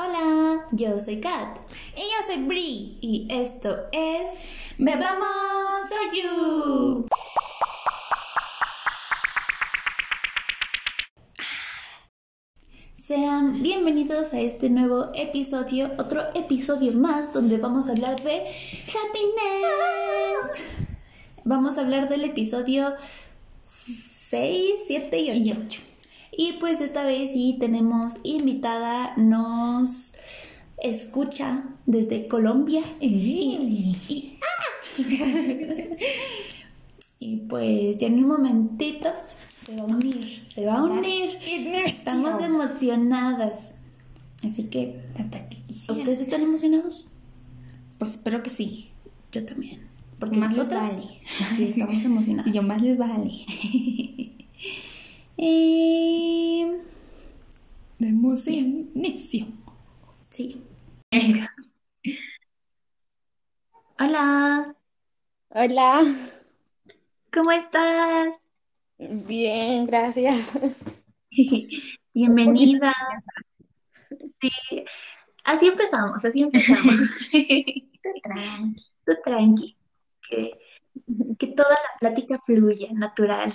Hola, yo soy Kat Y yo soy Bri. y esto es Me Vamos a You. Sean bienvenidos a este nuevo episodio, otro episodio más donde vamos a hablar de happiness. Vamos a hablar del episodio 6, 7 y 8. Y pues esta vez sí tenemos invitada, nos escucha desde Colombia. Y, y- ¡ah! Y pues ya en un momentito se va a unir, se va a unir. Estamos emocionadas. Así que, Hasta que. ¿ustedes están emocionados? Pues espero que sí. Yo también. Porque Más les vale. sí estamos emocionadas. Y yo más les vale. Eh, Demos inicio. sí. Hola, Hola, ¿cómo estás? bien, gracias. Bienvenida. Sí, así empezamos, así empezamos. Tú tranqui. Tú tranqui, que, que toda la plática fluya, natural.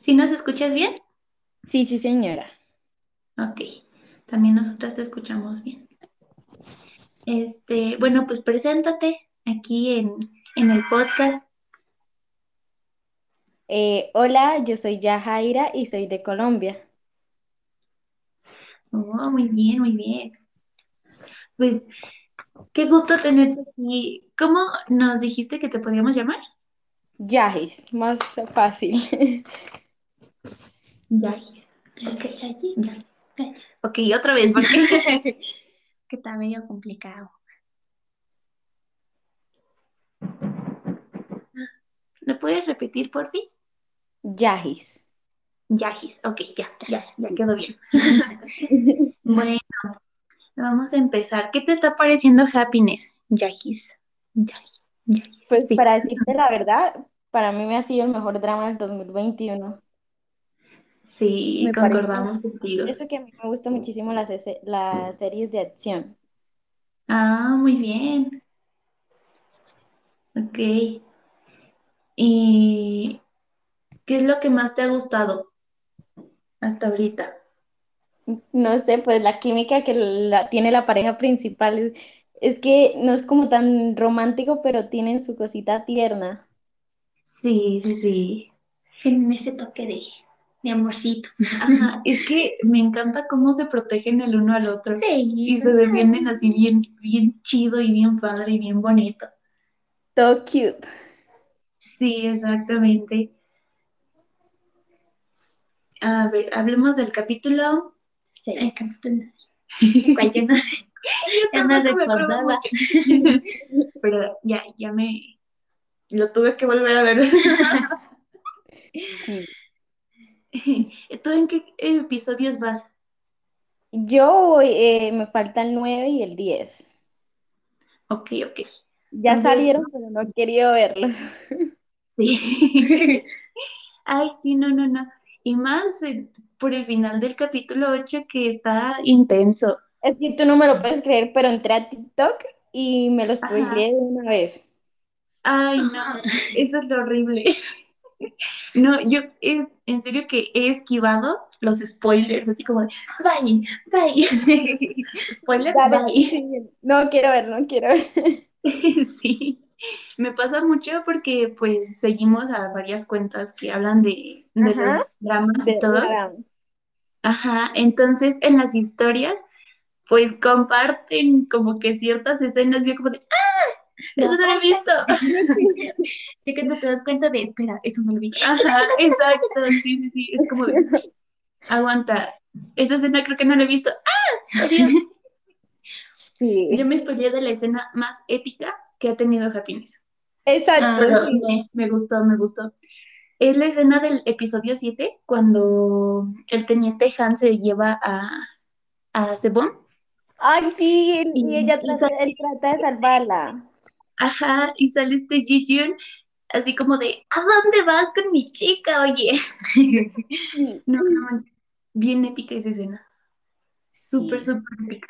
¿Sí nos escuchas bien? Sí, sí, señora. Ok, también nosotras te escuchamos bien. Este, bueno, pues preséntate aquí en, en el podcast. Eh, hola, yo soy Yajaira y soy de Colombia. Oh, muy bien, muy bien. Pues, qué gusto tenerte aquí. ¿Cómo nos dijiste que te podíamos llamar? Yajis, más fácil. Yais. Yais. Ok, otra vez, porque Que está medio complicado. ¿lo puedes repetir, porfis? Yajis. Yajis, ok, ya, ya, ya quedó bien. Bueno, vamos a empezar. ¿Qué te está pareciendo Happiness? Yajis, Yajis, Yajis. Pues Sí. para decirte la verdad, para mí me ha sido el mejor drama del 2021. Sí, Me parece- concordamos contigo. Eso que a mí me gusta muchísimo las, series de acción. Ah, muy bien. Ok. ¿Y qué es lo que más te ha gustado hasta ahorita? No sé, pues la química que la, tiene la pareja principal es, es que no es como tan romántico, pero tienen su cosita tierna. Sí, sí, sí. Tienen ese toque de, de amorcito. Ajá, es que me encanta cómo se protegen el uno al otro Sí. y se defienden así bien, bien chido y bien padre y bien bonito. Todo cute. Sí, exactamente. A ver, hablemos del capítulo. Sí, capítulo seis. Cual yo no, recordaba. Pero ya, ya me lo tuve que volver a ver. Sí. ¿Tú en qué episodios vas? Yo eh, me falta el 9 y el 10. Ok, ok. Ya Entonces- salieron, pero no he querido verlos. Sí. Ay, sí, no, no, no. Y más eh, por el final del capítulo 8 que está intenso. Es que tú no me lo puedes creer, pero entré a TikTok y me lo spoileé de una vez. Ay, no, eso es lo horrible. No, yo es, en serio que he esquivado los spoilers, así como de, bye, bye. Spoiler, Dale, bye. No quiero ver, no quiero ver. Sí, me pasa mucho porque pues seguimos a varias cuentas que hablan de, de Ajá. los dramas y De- todos. para- Ajá, entonces en las historias pues comparten como que ciertas escenas y yo como de, ¡ah! Eso no lo he visto. Sí, cuando te das cuenta de, espera, eso no lo vi. Ajá, exacto, sí, sí, sí, es como de, aguanta, esta escena creo que no la he visto. ¡Ah! Dios! Sí, Yo me spoileé de la escena más épica que ha tenido Happiness. exacto. Sí. me, me gustó, me gustó. Es la escena del episodio 7, cuando el teniente Han se lleva a, a Sebon. Ay, sí, y Y- ella trata, él trata de salvarla. Ajá, y sale este Ji Yeon así como de, ¿a dónde vas con mi chica, oye? No, no. Bien épica esa escena. Súper, Sí. súper épica.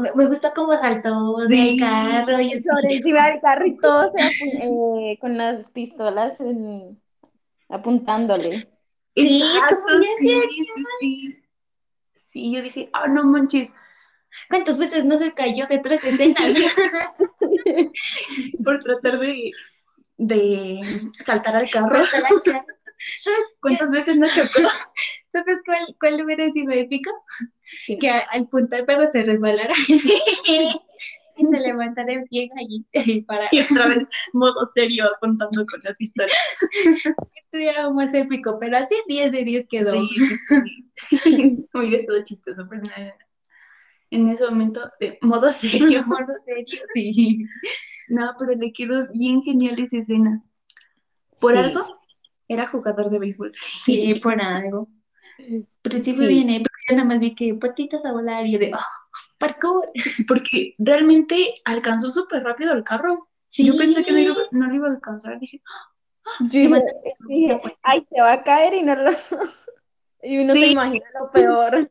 Me, me gustó cómo saltó del Sí. carro y Sobre encima del carro y todo apu- eh, con las pistolas en- apuntándole. Sí, Exacto, sí, sí, sí. Sí, yo dije, ah, no manches. ¿Cuántas veces no se cayó de tres escenas? Por tratar de, de saltar al carro. Saltar al carro. ¿Cuántas veces no chocó? ¿Sabes cuál, cuál hubiera sido épico? ¿Qué? Que a- al punto el perro se resbalara y se levantara en pie allí para Y otra vez, modo serio, apuntando con la pistola. estuviera más épico, pero así 10 de 10 quedó. Sí, sí, sí. Hubiera estado chistoso, pero no, en ese momento, de modo serio. Modo serio, sí. No, pero le quedó bien genial esa escena. Por Sí. algo, era jugador de béisbol. Sí, por algo. Pero sí fue Sí. bien épico. Yo nada más vi que patitas a volar y yo de, oh, parkour. Porque realmente alcanzó súper rápido el carro. Sí. Yo pensé que no, iba- no lo iba a alcanzar. Dije, Yo dije, dije, ay, se va a caer y no lo... Y uno se Sí. imagina lo peor.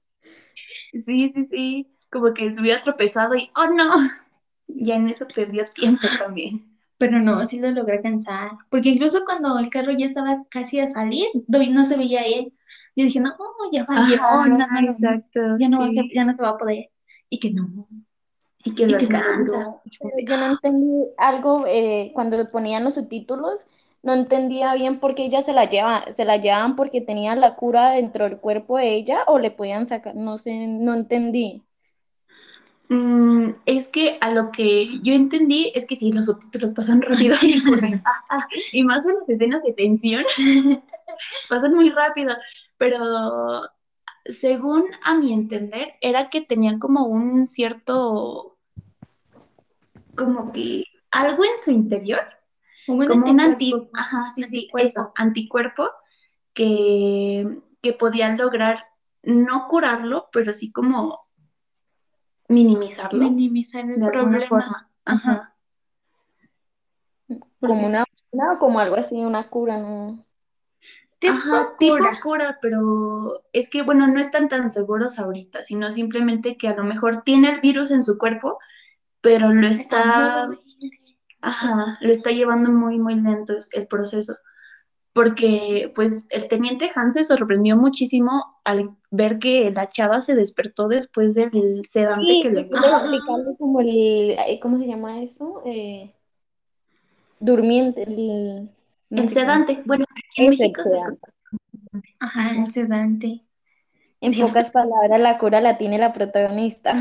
sí, sí, sí. Como que se hubiera tropezado y, oh no. Ya en eso perdió tiempo también. Pero no, sí lo logré alcanzar. Porque incluso cuando el carro ya estaba casi a salir, no no se veía él. Yo dije, no, ya valió, Ajá, no, no, no, no, exacto. ya, no va sí. ser- ya no se va a poder. Y que no, Y que y lo que que, yo no entendí algo eh, cuando le ponían los subtítulos, no entendía bien por qué ella se la lleva, se la llevaban porque tenían la cura dentro del cuerpo de ella o le podían sacar, no sé, no entendí. Mm, es que a lo que yo entendí es que sí, los subtítulos pasan rápido. Y, pues, y más en las escenas de tensión. Pasan muy rápido, pero según a mi entender era que tenían como un cierto, como que algo en su interior, como un anti, anticuerpo. ajá, sí, sí, Anticuerpo. eso, anticuerpo que, que podían lograr no curarlo, pero sí como minimizarlo Minimizar el de alguna problema. forma. Ajá. Como una, una o como algo así, una cura, ¿no? Tipo Ajá, tipo cura. cura, pero es que, bueno, no están tan seguros ahorita, sino simplemente que a lo mejor tiene el virus en su cuerpo, pero lo está, ajá, lo está llevando muy, muy lento el proceso. Porque, pues, el teniente Hans se sorprendió muchísimo al ver que la chava se despertó después del sedante Sí, que le explicarle como el, eh, ¿cómo se llama eso? Eh, durmiente, el, El sedante, bueno, aquí en México se. Ajá, el sedante. En Sí, pocas palabras, la cura la tiene la protagonista.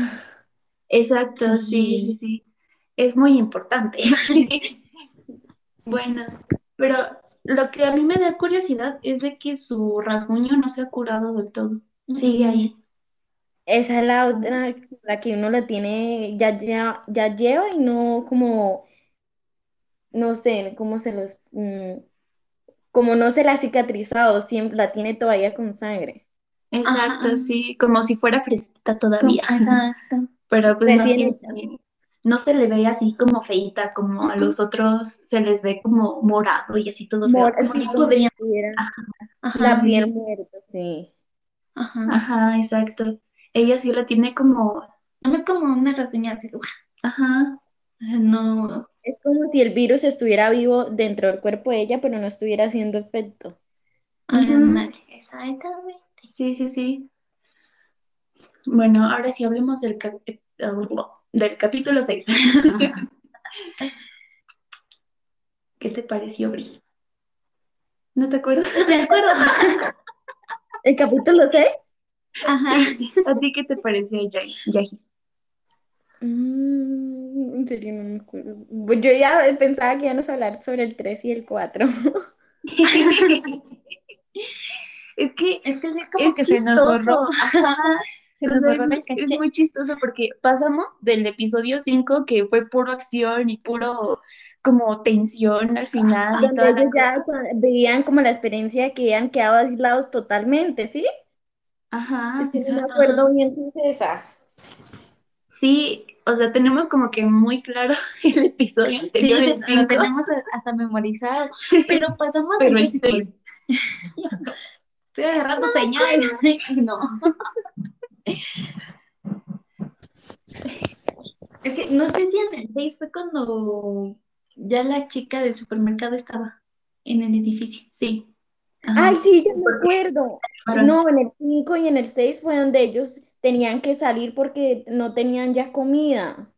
Exacto, Sí. sí, sí. Es muy importante. Bueno, pero lo que a mí me da curiosidad es de que su rasguño no se ha curado del todo. Sigue ahí. Esa es la otra, la que uno la tiene, ya, ya, ya lleva y no como, no sé, cómo se los, mm, como no se la ha cicatrizado, siempre la tiene todavía con sangre. Exacto, Ajá. sí, como si fuera fresquita Como- todavía. Exacto. Pero pues no Recién tiene, no se le ve así como feita, como a los otros se les ve como morado y así todo feo. Mora- como sí, ya como podrían- Ajá. la sí. piel muerta, sí. Ajá. Ajá, exacto. Ella sí la tiene como, No es como una rasguñada así, ajá, no. Es como si el virus estuviera vivo dentro del cuerpo de ella, pero no estuviera haciendo efecto. Exactamente. Sí, sí, sí. Bueno, ahora sí hablemos del, eh, del capítulo 6. ¿Qué te pareció, Bri? ¿No te acuerdas? ¿De acuerdo? ¿El capítulo 6? Ajá. ¿A ti qué te pareció, Yajis? Mm, en serio, no me acuerdo. Pues Yo ya pensaba que íbamos a hablar sobre el 3 y el 4. Es que Es que sí es como es que se nos borró. chistoso. Ajá. Se O nos sea, borró del es, muy chistoso porque pasamos del episodio 5 que fue puro acción y puro como tensión al final y Donde toda la ya vivían como la experiencia que habían quedado aislados totalmente, ¿sí? Ajá. Es que no me acuerdo bien de esa. Sí, o sea, tenemos como que muy claro el episodio Sí, te- lo tenemos hasta memorizado. Pero pasamos Pero el seis. Estoy agarrando señal. No. Es que no sé si en el 6 fue cuando ya la chica del supermercado estaba en el edificio. Sí. Ajá. Ay, sí, ya me acuerdo. No, en el 5 y en el 6 fue donde ellos tenían que salir porque no tenían ya comida.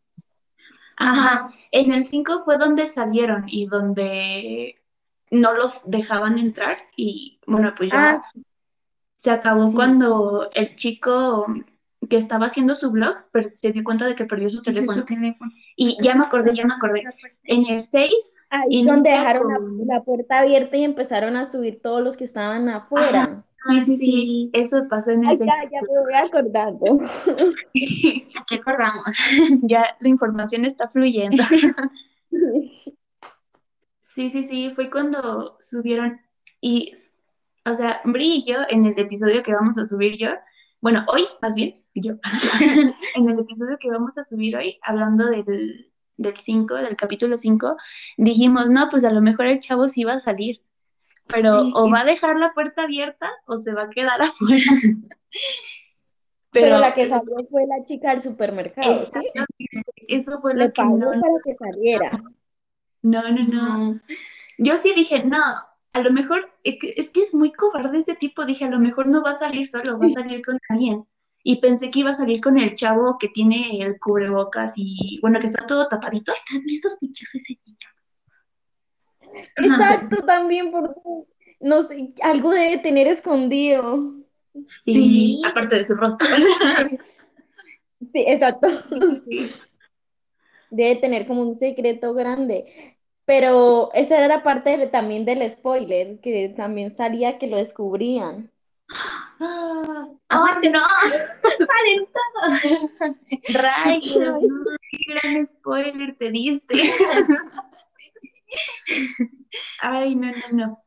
Ajá. En el 5 fue donde salieron y donde no los dejaban entrar y bueno, pues ya Ah, se acabó Sí. cuando el chico que estaba haciendo su blog se dio cuenta de que perdió su teléfono. Su teléfono. Y ya me acordé, ya me acordé. En el 6, ahí Y donde dejaron la, con- la puerta abierta y empezaron a subir todos los que estaban afuera. sí, sí, sí, sí. eso pasó en el Ay, 6. ya, ya me voy acordando. Aquí acordamos. ya la información está fluyendo. Sí, sí, sí, fue cuando subieron y, o sea, Bri y yo en el episodio que vamos a subir yo, bueno, hoy más bien, yo, en el episodio que vamos a subir hoy, hablando del, del 5, del capítulo 5, dijimos, no, pues a lo mejor el chavo sí va a salir, pero Sí, o va a dejar la puerta abierta o se va a quedar afuera. Pero la que salió fue la chica del supermercado, ¿sí? Eso fue Le lo que pagó no, para que saliera. no, no, no. Yo sí dije, no, a lo mejor, es que, es que es muy cobarde ese tipo, dije, a lo mejor no va a salir solo, va a salir con alguien. Y pensé que iba a salir con el chavo que tiene el cubrebocas y, bueno, que está todo tapadito. Está bien sospechoso ese niño. Exacto, también porque, no sé, algo debe tener escondido. Sí, Sí. aparte de su rostro. Sí, exacto. Sí. Debe tener como un secreto grande. Pero esa era parte de- también del spoiler, que también salía que lo descubrían. Ah, aguante, no. Paren todo. Rayos, no, qué gran spoiler te diste. Ay, no, no, no.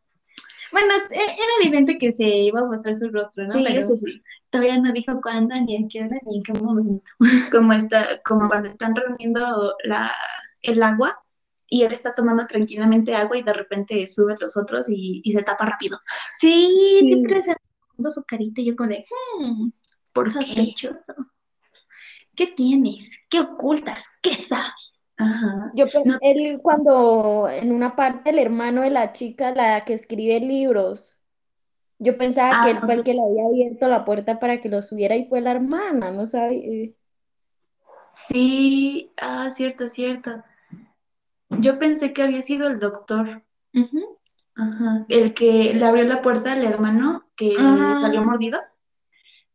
Bueno, e- era evidente que se iba a mostrar su rostro, ¿no? Sí, Pero eso sí. todavía no dijo cuándo, ni a qué hora, ni en qué momento. como está, como cuando están reuniendo la, el agua y él está tomando tranquilamente agua y de repente suben los otros y, y se tapa rápido. Sí, Sí. siempre se su carita y yo con de, hmm, ¿Por qué? sospechoso. ¿Qué tienes? ¿Qué ocultas? ¿Qué sabes? Ajá. Yo No. él cuando en una parte el hermano de la chica, la que escribe libros, yo pensaba Ah, que él fue el que le había abierto la puerta para que lo subiera y fue la hermana, no sabía. Sí, ah, cierto, cierto. Yo pensé que había sido el doctor, Ujú. Ajá. el que le abrió la puerta al hermano que Ah. salió mordido.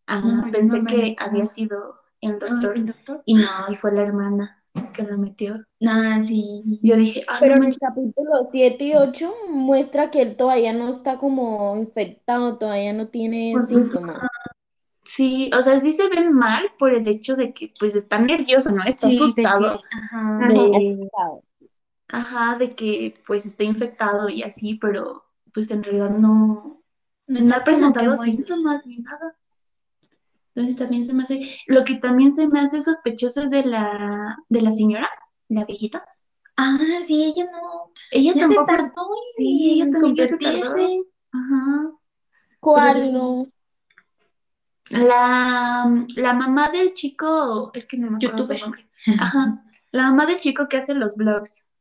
Ajá, No, pensé no que había sido el Ah, doctor ¿el doctor? y no, y fue la hermana que lo metió. Ah, sí. Yo dije, ah, Pero no en el capítulo 7 y 8 muestra que él todavía no está como infectado, todavía no tiene Pues, síntomas. Sí, o sea, sí se ve mal por el hecho de que pues está nervioso, ¿no? Está Sí, de asustado. que- ajá. Ajá, de- asustado. Ajá, de que pues está infectado y así, pero pues en realidad no, No está muy- síntomas ni nada. Entonces también se me hace, lo que también se me hace sospechoso es de la, de la señora, la viejita. Ah, sí, ella no. Ella Ya se tampoco, tardó sí, ella también ya se tardó. ajá. ¿Cuál no? La, la mamá del chico, es que no me acuerdo su nombre. Ajá. La mamá del chico que hace los vlogs.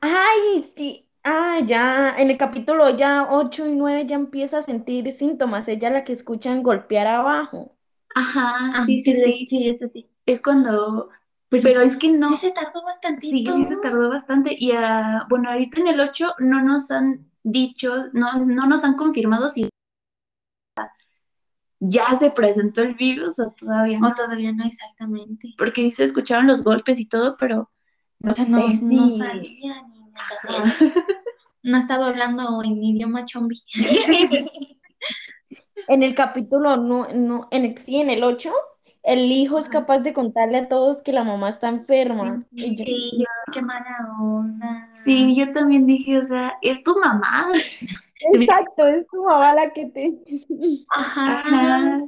Ay, sí. Ah, ya, en el capítulo ya 8 y 9 ya empieza a sentir síntomas. Ella la que escuchan golpear abajo. Ajá, Ah, sí, sí, sí. Sí, es así. Es cuando, Pero pero sí- es que no, Sí se tardó bastantito. sí, sí se tardó bastante. Y ah, bueno, ahorita en el 8 no nos han dicho, no, no nos han confirmado si ya se presentó el virus o todavía no. O todavía no exactamente. Porque se escucharon los golpes y todo, pero no O sea, sé no, si... no salía ni me Ajá. No estaba hablando en idioma chombi. En el capítulo, no, no, en el, sí, en el 8, el hijo es capaz de contarle a todos que la mamá está enferma. Y yo- Y yo, qué mala onda. Sí, yo también dije, o sea, es tu mamá. Exacto, es tu mamá la que te... Ajá. Ajá.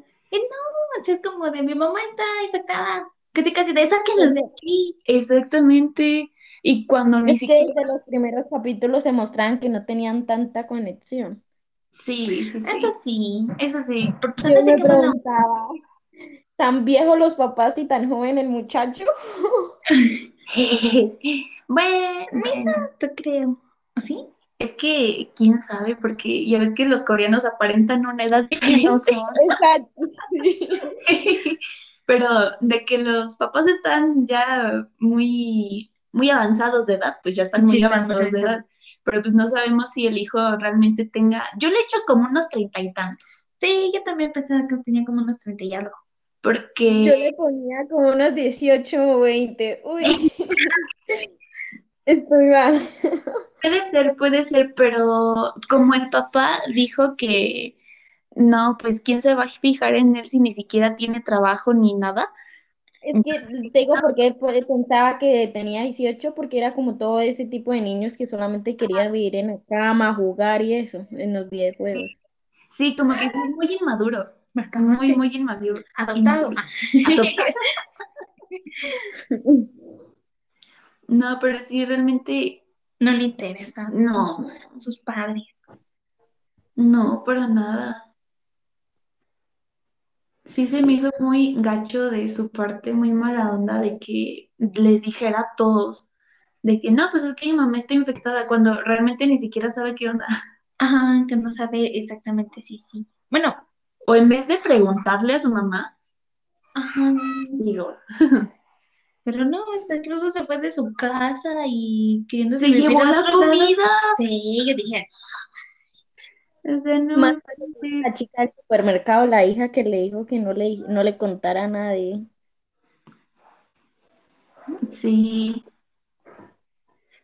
O sea, es como de mi mamá está infectada. Casi casi de sáquenlos de aquí. Exactamente. Y cuando ni Es que siquiera... desde los primeros capítulos se mostraban que no tenían tanta conexión. Sí, sí, sí. Eso sí, eso sí. Porque Yo me que preguntaba, ¿tan viejos los papás y tan joven el muchacho? Bueno, mira, te creo. ¿Sí? Es que, quién sabe, porque ya ves que los coreanos aparentan una edad diferente. No son. Exacto. sí. Pero de que los papás están ya muy, muy avanzados de edad, pues ya están muy Sí, avanzados de edad. Pero pues no sabemos si el hijo realmente tenga. Yo le echo como unos treinta y tantos. Sí, yo también pensaba que tenía como unos 30 y algo. Yo Porque le ponía como unos 18 o 20. Uy, estoy mal. puede ser, puede ser, pero como el papá dijo que no, pues quién se va a fijar en él si ni siquiera tiene trabajo ni nada. Es que te digo porque pensaba que tenía 18 porque era como todo ese tipo de niños que solamente querían vivir en la cama, jugar y eso, en los videojuegos. Sí, como que es muy inmaduro. Muy, muy inmaduro. Adoptado. No, pero sí, realmente No le interesa. No. Sus padres. no, para nada. Sí se me hizo muy gacho de su parte, muy mala onda de que les dijera a todos de que no, pues es que mi mamá está infectada cuando realmente ni siquiera sabe qué onda. Ajá, que no sabe exactamente si sí. Bueno, O en vez de preguntarle a su mamá, ajá. digo, Pero no, incluso se fue de su casa y queriendo se llevó la comida. Sí, yo dije, O sea, no Más manches. La chica del supermercado, la hija que le dijo que no le, no le contara a nadie. Sí,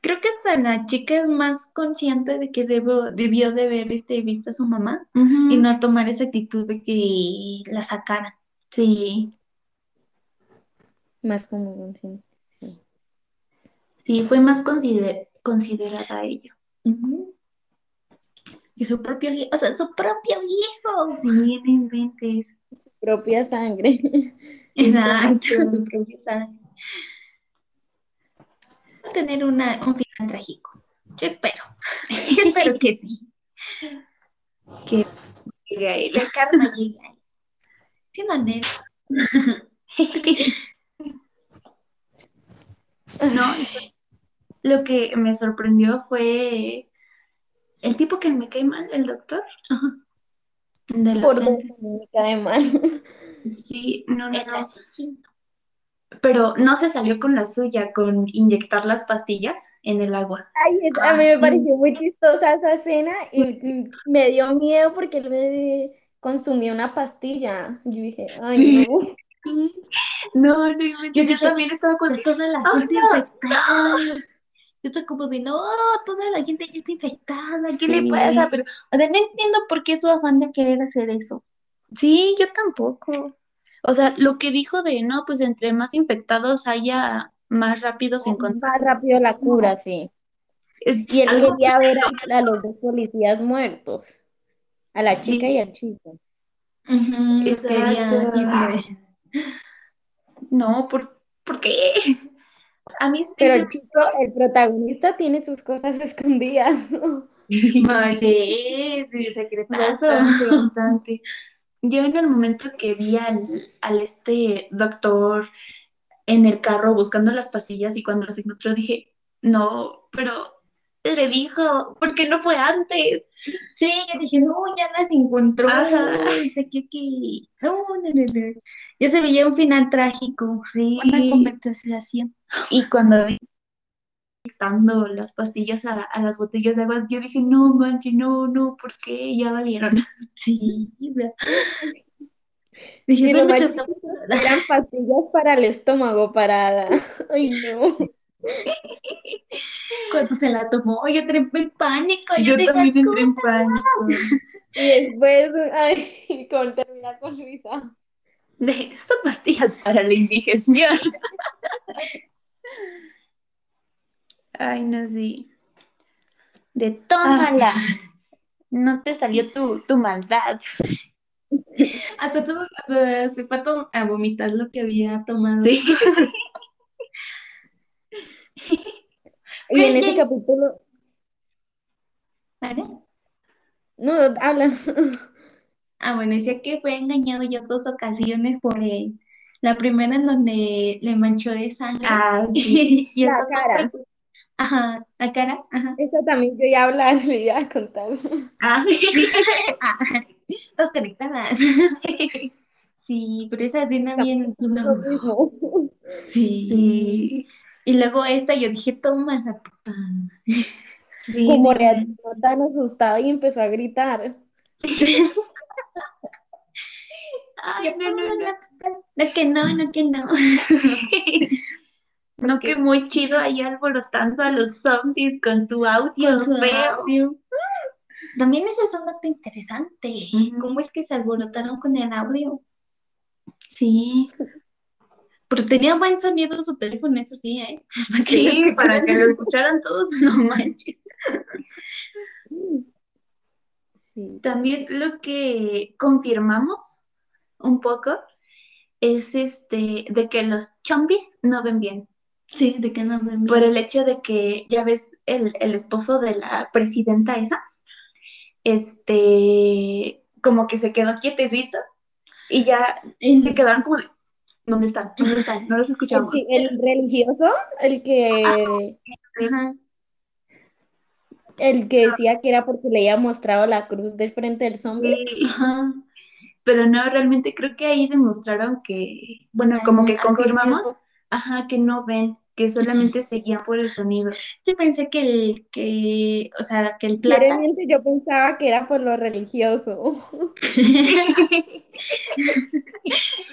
creo que hasta la chica es más consciente de que debo, debió de haber este, visto a su mamá y no tomar esa actitud de que la sacaran. sí, Más como consciente. Sí. sí, fue más consider- considerada ella. Y su propio o sea, su propio hijo. Sí, no inventes. Propia sangre. Exacto, su propio sangre. Va a tener una, un final trágico. Yo espero. Yo espero que sí. Que llegue a él. Que el karma llegue ahí. Tiene anhelo. No, lo que me sorprendió fue el tipo que me cae mal, el doctor. Ajá. De Por lentes. me cae mal. Sí, no, no, El no. asesino. Pero no se salió con la suya, con inyectar las pastillas en el agua. Ay, es- a mí me pareció muy chistosa esa escena y me dio miedo porque él me consumió una pastilla. Yo dije, ay, Sí. no. No, no. Yo yo, dije, también estaba con... Toda la ¡Ah, gente no! infectada. Yo estoy como de, no, toda la gente ya está infectada. ¿Qué le pasa? Pero, o sea, no entiendo por qué su afán de querer hacer eso. Sí, yo tampoco. O sea, lo que dijo de, no, pues entre más infectados haya, más rápido se encuentra. Más rápido la cura, sí. Es Y él algo quería ver a, a los dos policías muertos, a la Sí. chica y al chico. Ujú, Exacto. quería-. No, ¿por, ¿por qué? A mí sí Pero el chico, el protagonista tiene sus cosas escondidas. Oye, de secretazo. Bastante, bastante. Yo en el momento que vi al, al este doctor en el carro buscando las pastillas y cuando las encontró dije, no, pero le dijo, ¿por qué no fue antes? Sí, yo dije, no, ya las encontró. Ajá. Que. No, no, no, no. Ya se veía un final trágico. Sí. Una conversación. Y cuando vi estando las pastillas a, a las botellas de agua, yo dije, no manches, no, no, ¿por qué? Ya valieron. Sí. Dije, muchas chistoso eran pastillas para el estómago, para... Ay, no. Cuando se la tomó, yo entré en pánico. Yo dije, también entré en pánico. Y después, ay, con terminar con Luisa. De, son pastillas para la indigestión. Ay, no, sí. De tómala. No te salió tu, tu maldad. Hasta, tuvo, hasta se fue a, to- a vomitar lo que había tomado. Sí. Y en ese capítulo, ¿Vale? no, habla. Ah, bueno, decía que fue engañado ya dos ocasiones por él. La primera en donde le manchó de sangre. Ah, y La cara. Ajá, la cara, ajá. Eso también yo iba a hablar, le iba a contar. Ah, Dos conectadas. Sí, pero esa escena bien. No. Sí. sí. Y luego esta, yo dije, toma la puta. Sí, Como reaccionó tan asustada y empezó a gritar. Ay, no, no, no. No que no, no que no. No, que muy chido ahí alborotando a los zombies con tu audio Con su feo. audio. También ese es un dato interesante. ¿Cómo es que se alborotaron con el audio? Sí, Pero tenía buen sonido su teléfono, eso sí, ¿eh? Para que sí, lo para que lo escucharan todos, no manches. Sí. También lo que confirmamos un poco es este de que los chombis no ven bien. Sí, de que no me envían. Por el hecho de que, ya ves, el, el esposo de la presidenta esa, este, como que se quedó quietecito y ya se quedaron como de, ¿dónde están? ¿Dónde están? No los El, escuchamos. chi- el religioso, el que, Ajá. el que decía que era porque le había mostrado la cruz del frente del zombie. Sí, pero no, realmente creo que ahí demostraron que, bueno, como que confirmamos, ajá, que no ven, que solamente se guían por el sonido. Yo pensé que el, que, o sea, que el plata. Sinceramente, yo pensaba que era por lo religioso.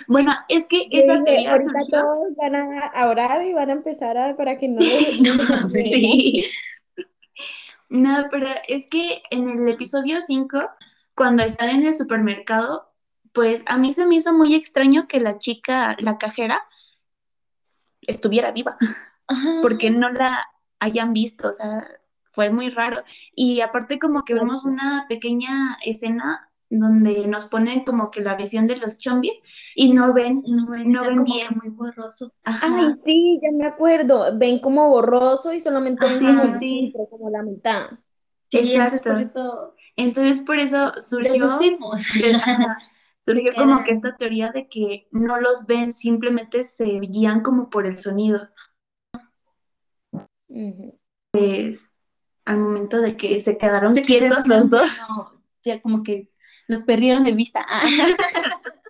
Bueno, es que esa dije, teoría surgió. todos van a, orar y van a empezar a, para que no no. Sí. No, pero es que en el episodio 5, cuando están en el supermercado, pues a mí se me hizo muy extraño que la chica, la cajera, estuviera viva, Ajá. porque no la hayan visto, o sea, fue muy raro. Y aparte como que vemos una pequeña escena donde nos ponen como que la visión de los chombis y no ven, No, ven, no ven como bien. que muy borroso. Ajá. Ay, sí, ya me acuerdo. Ven como borroso y solamente ven Sí, como sí, centro, como la mitad. Sí, entonces Exacto. por eso Entonces por eso surgió deducimos. Surgió como que esta teoría de que no los ven, simplemente se guían como por el sonido, pues al momento de que se quedaron se quietos los dos. no, ya como que los perdieron de vista. Ah.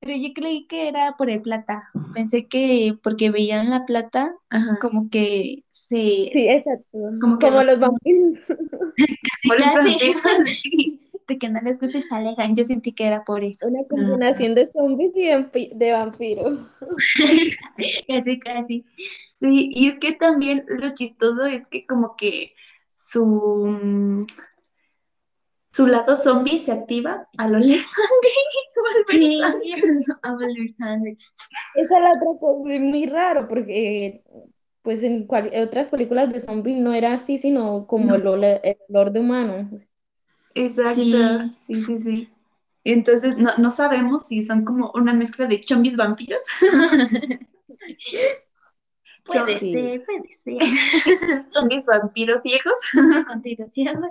Pero yo creí que era por el plata. Pensé que porque veían la plata, Ajá. como que se... Sí, exacto. Como Como, que- los vampiros. Por eso casi. Que no les gusta y se alejan. Yo sentí que era por eso. Una combinación de zombies y de vampiros. Casi, casi. Sí, y es que también lo chistoso es que como que su su lado zombie se activa al oler sangre. Sí, Vuelve a oler sangre. Esa es la otra cosa, es muy raro, porque pues en cual- otras películas de zombies no era así, sino como el, ole- el olor de humano. Exacto, Sí. sí, sí, sí. Entonces no, no sabemos si son como una mezcla de chombis vampiros. Puede ser, puede ser. Zombies vampiros ciegos. Continuación.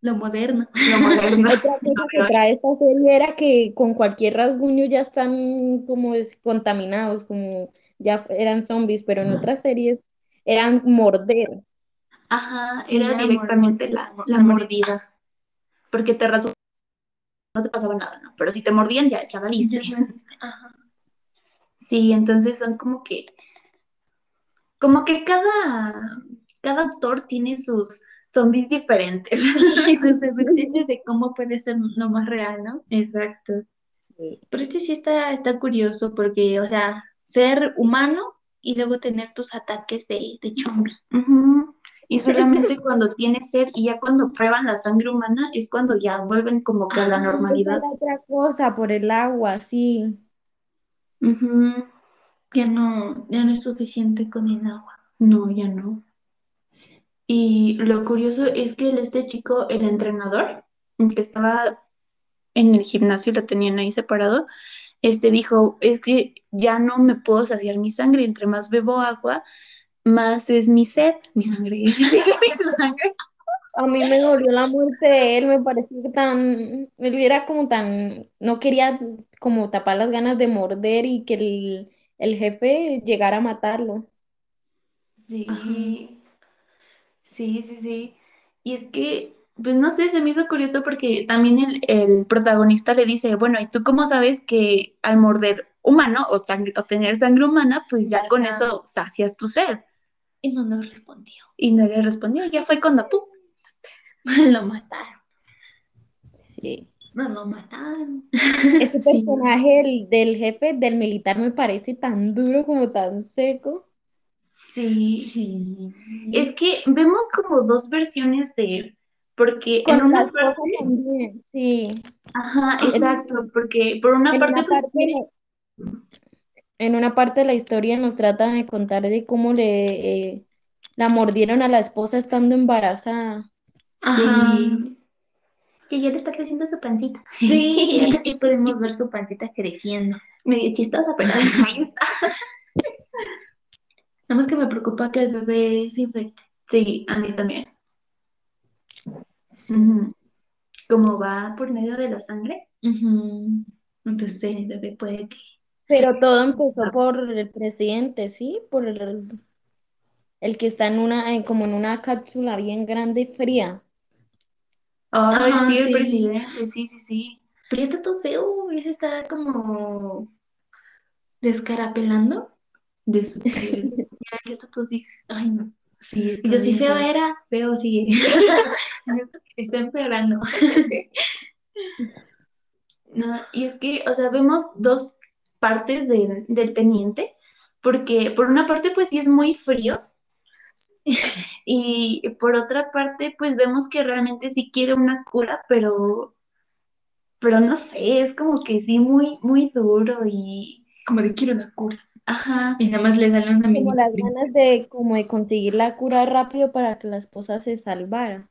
Lo moderno. Lo moderno. Otra cosa que trae esta serie era que con cualquier rasguño ya están como contaminados, como ya eran zombies, pero en otras series eran morder. Ajá, Sí, era era directamente mordida, la, la mordida. mordida. Porque te rato no te pasaba nada, ¿no? Pero si te mordían ya, ya valiste. Ajá. Sí, entonces son como que, como que cada, cada autor tiene sus zombies diferentes. Y sus deducciones de cómo puede ser lo más real, ¿no? Exacto. Pero este sí está, está curioso porque, o sea, ser humano y luego tener tus ataques de, de zombie. Y solamente cuando tienes sed y ya cuando prueban la sangre humana es cuando ya vuelven como que a la Ah, normalidad. otra cosa, por el agua, sí. Ujú. Ya no, ya no es suficiente con el agua. No, ya no. Y lo curioso es que este chico, el entrenador, que estaba en el gimnasio, lo tenían ahí separado, este dijo, es que ya no me puedo saciar mi sangre, entre más bebo agua, más es mi sed, mi sangre. mi sangre. A mí me dolió la muerte de él, me pareció que tan, él era como tan, no quería como tapar las ganas de morder y que el, el jefe llegara a matarlo. Sí, sí, sí, sí. Y es que, pues no sé, se me hizo curioso porque también el, el protagonista le dice, bueno, ¿y tú cómo sabes que al morder humano o, sangre, o tener sangre humana, pues ya Ya con eso sacias tu sed? Y no nos respondió. Y no le respondió, ya fue cuando, ¡pum! Lo mataron. Sí. No lo mataron. Ese Sí. personaje del, del jefe, del militar, me parece tan duro como tan seco. Sí. Sí. Es que vemos como dos versiones de él, porque en Con una parte, también, sí. ajá, exacto, porque por una En parte, pues, parte, de la- en una parte de la historia nos trata de contar de cómo le eh, la mordieron a la esposa estando embarazada. ajá, Sí. que ya le está creciendo su pancita. Sí, ahora sí podemos ver su pancita creciendo. Medio chistosa, pero ahí está. Nada más que me preocupa que el bebé se infecte. Sí, a mí también. Ujú. Como va por medio de la sangre. Ujú. Entonces el bebé puede que... Pero todo empezó por el presidente, ¿sí? Por el, el que está en una, en- como en una cápsula bien grande y fría. Ay, Ajá, sí, el sí. presidente, sí, sí, sí. Pero ya está todo feo, ya se está como descarapelando De su piel. Ya, ya está todo así. Ay, no. Sí, está yo sí feo. era, feo sigue. Está empeorando. No, y es que, o sea, vemos dos partes del, del teniente, porque por una parte, pues sí es muy frío, y por otra parte, pues vemos que realmente sí quiere una cura, pero, pero no sé, es como que sí muy, muy duro y, Como de quiero una cura. ajá, Y nada más le sale una Como las ganas de, como de conseguir la cura rápido para que la esposa se salvara.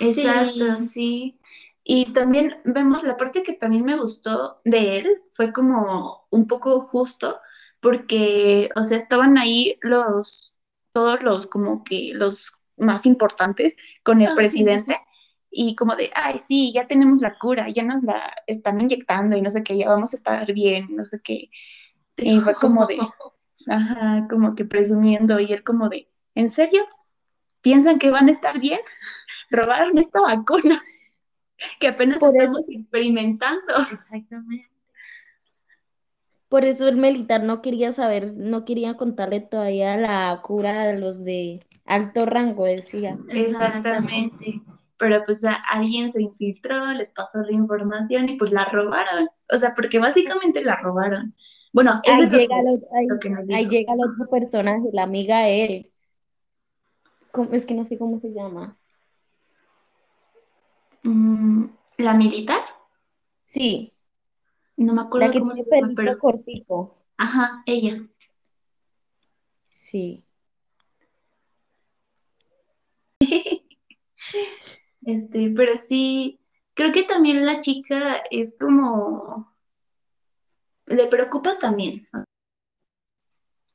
exacto, Sí. sí. Y también vemos la parte que también me gustó de él, fue como un poco justo, porque, o sea, estaban ahí los, todos los, como que los más importantes con el Ah, sí, presidente, y como de, ay, sí, ya tenemos la cura, ya nos la están inyectando y no sé qué, ya vamos a estar bien, no sé qué. Y fue como de, ajá, como que presumiendo, y él como de, ¿en serio? ¿Piensan que van a estar bien? Robaron esta vacuna que apenas Por eso- estamos experimentando. Exactamente. Por eso el militar no quería saber, no quería contarle todavía la cura a los de alto rango, decía. Exactamente. Pero pues a alguien se infiltró, les pasó la información y pues la robaron. O sea, porque básicamente la robaron. Bueno, eso Ahí lo llega, que- otro, ahí, lo que nos ahí llega el otro personaje, la amiga de él. ¿Cómo- Es que no sé cómo se llama. Mm, ¿La militar? Sí, No me la acuerdo que cómo tiene se llama, pero... cortico. Ajá, ella. Sí. Este, pero sí, creo que también la chica es como... Le preocupa también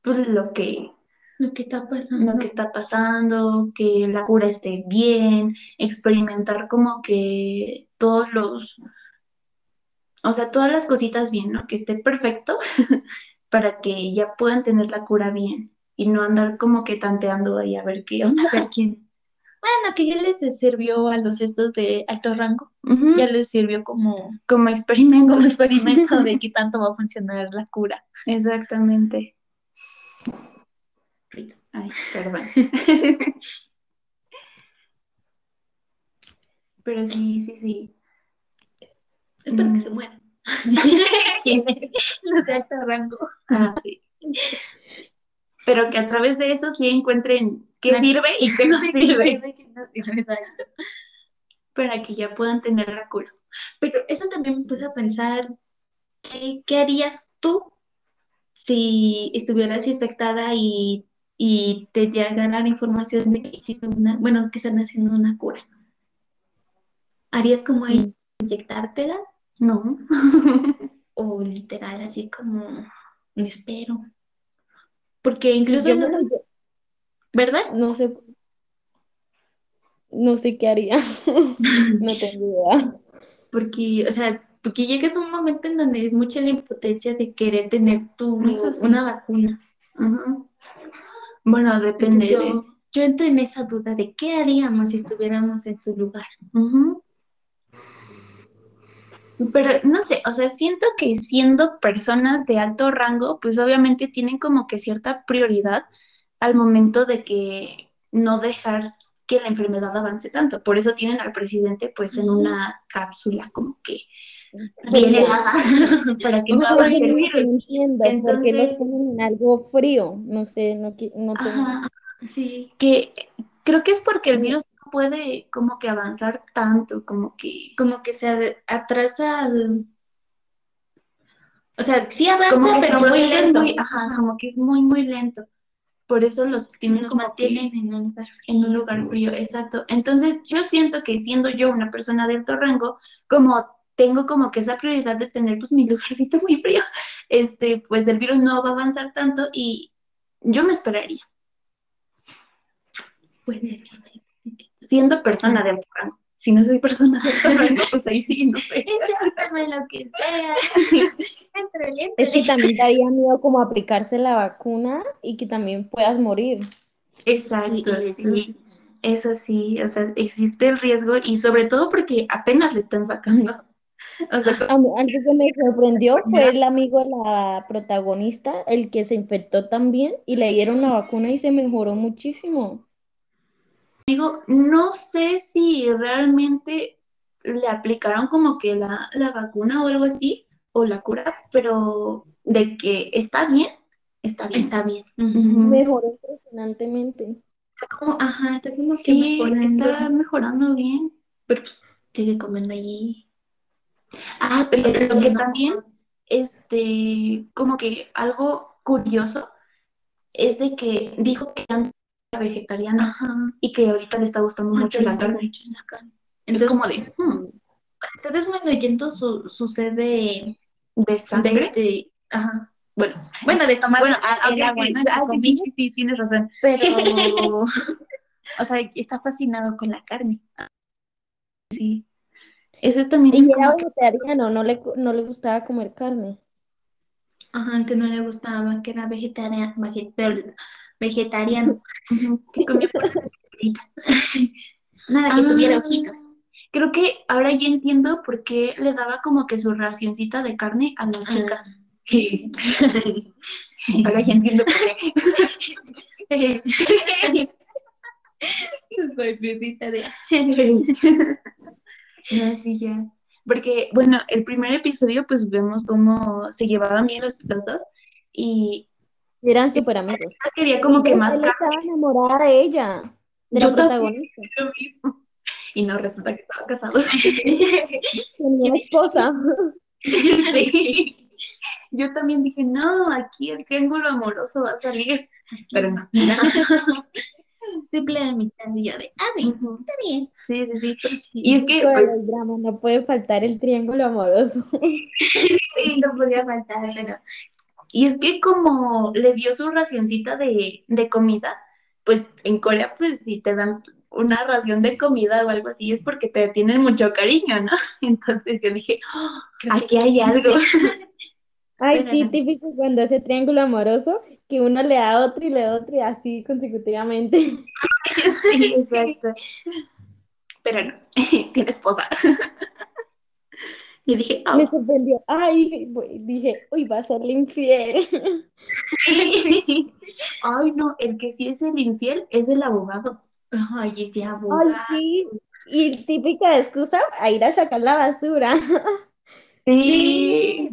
por lo que Lo que está pasando. lo que está pasando, que la cura esté bien, experimentar como que todos los, o sea, todas las cositas bien, ¿no? Que esté perfecto para que ya puedan tener la cura bien y no andar como que tanteando ahí a ver qué onda. A ver quién. Bueno, que ya les sirvió a los estos de alto rango. Ya les sirvió como, Como experimento. como experimento de qué tanto va a funcionar la cura. Exactamente. Ay, perdón. Pero sí, sí, sí. Espero que Mm. se mueran. los de alto rango. Ah, sí. Pero que a través de eso sí encuentren qué La- sirve y qué no sirve, Que no sirve, exacto. para que ya puedan tener la cura. Pero eso también me puso a pensar, ¿qué, qué harías tú si estuvieras infectada y, y te llegara la información de que existe una, bueno, que están haciendo una cura? ¿Harías como inyectártela? No. O literal, así como, me espero. Porque incluso, ¿verdad? no sé, no sé qué haría. No tengo idea. Porque, o sea, porque llegas a un momento en donde es mucha la impotencia de querer tener tu, sí. una vacuna. Ujú. Bueno, depende de... yo, yo entro en esa duda de qué haríamos si estuviéramos en su lugar. Pero no sé, o sea, siento que siendo personas de alto rango, pues obviamente tienen como que cierta prioridad al momento de que no dejar que la enfermedad avance tanto. Por eso tienen al presidente pues en una cápsula como que Pero- bien helada para que no avance el virus. entiendo por qué los Entonces- ponen en algo frío. No sé, no, no tengo- Ajá, Sí. que creo que es porque el virus no puede como que avanzar tanto, como que Como que se atrasa. O sea, sí avanza, pero muy lento. muy- ajá, como que es muy, muy lento. Por eso los tienen Nos como mantienen en un lugar en un lugar frío, exacto. Entonces, yo siento que siendo yo una persona de alto rango, como tengo como que esa prioridad de tener pues mi lugarcito muy frío, este, pues el virus no va a avanzar tanto y yo me esperaría, Puede que sí. siendo persona de alto rango. Si no soy persona de pues ahí sí, no sé. Échame lo que sea. Es que también daría miedo como aplicarse la vacuna y que también puedas morir. Exacto, Sí, sí. eso sí. Eso sí, o sea, existe el riesgo y sobre todo porque apenas le están sacando. O sea, A mí- algo que me sorprendió fue el amigo de la protagonista, el que se infectó también y le dieron la vacuna y se mejoró muchísimo. Digo, no sé si realmente le aplicaron como que la, la vacuna o algo así, o la cura, pero de que está bien, está bien. Está bien. Mejoró impresionantemente. Está como, Ajá, está como que sí, mejorando. está mejorando bien. Pero pues sigue comiendo allí. Ah, pero lo que no. también, este, como que algo curioso es de que dijo que antes vegetariana Ajá. y que ahorita le está gustando mucho la carne. mucho la carne. Es Entonces, como de, hmm, está disminuyendo su, su sed de, de sangre. de, de- ajá. Bueno, Bueno, de tomar bueno, el Ah, sí, sí, tienes razón. Pero, o sea, está fascinado con la carne. Sí. Eso también Y es era que, vegetariano, no le, no le gustaba comer carne. Ajá, que no le gustaba, que era vegetariano, vegetariano, que comía. Nada que Ah. tuviera hojitas. creo que ahora ya entiendo por qué le daba como que su racioncita de carne a la chica. ahora ya entiendo por qué. Sorpresita de... No, sí, ya. Porque, bueno, el primer episodio, pues vemos cómo se llevaban bien los, los dos. Y Eran súper amigos. quería como que más él estaba enamorada de ella, de Yo la protagonista. lo mismo. Y no, resulta que estaba casado. Tenía esposa. Sí. Yo también dije, no, aquí el triángulo amoroso va a salir. Pero no. Simple amistad y yo de, ah, bien, está bien. Sí, sí, sí. Pero sí, Y es que, pues, el drama, no puede faltar el triángulo amoroso. sí, no podía faltar, pero y es que como le dio su racioncita de, de comida, pues en Corea, pues si te dan una ración de comida o algo así, es porque te tienen mucho cariño, ¿no? Entonces yo dije, "Oh, aquí hay algo. Ay, Pero sí, no. típico cuando ese triángulo amoroso, que uno le da otro y le da otro y así consecutivamente. Sí, exacto. Pero no, tiene esposa. Y dije, Me oh. sorprendió. Ay, dije, uy, va a ser infiel. Ay, no, el que sí es el infiel es el abogado. Ay, es de Ay, abogado. sí. Y típica excusa a ir a sacar la basura. Sí.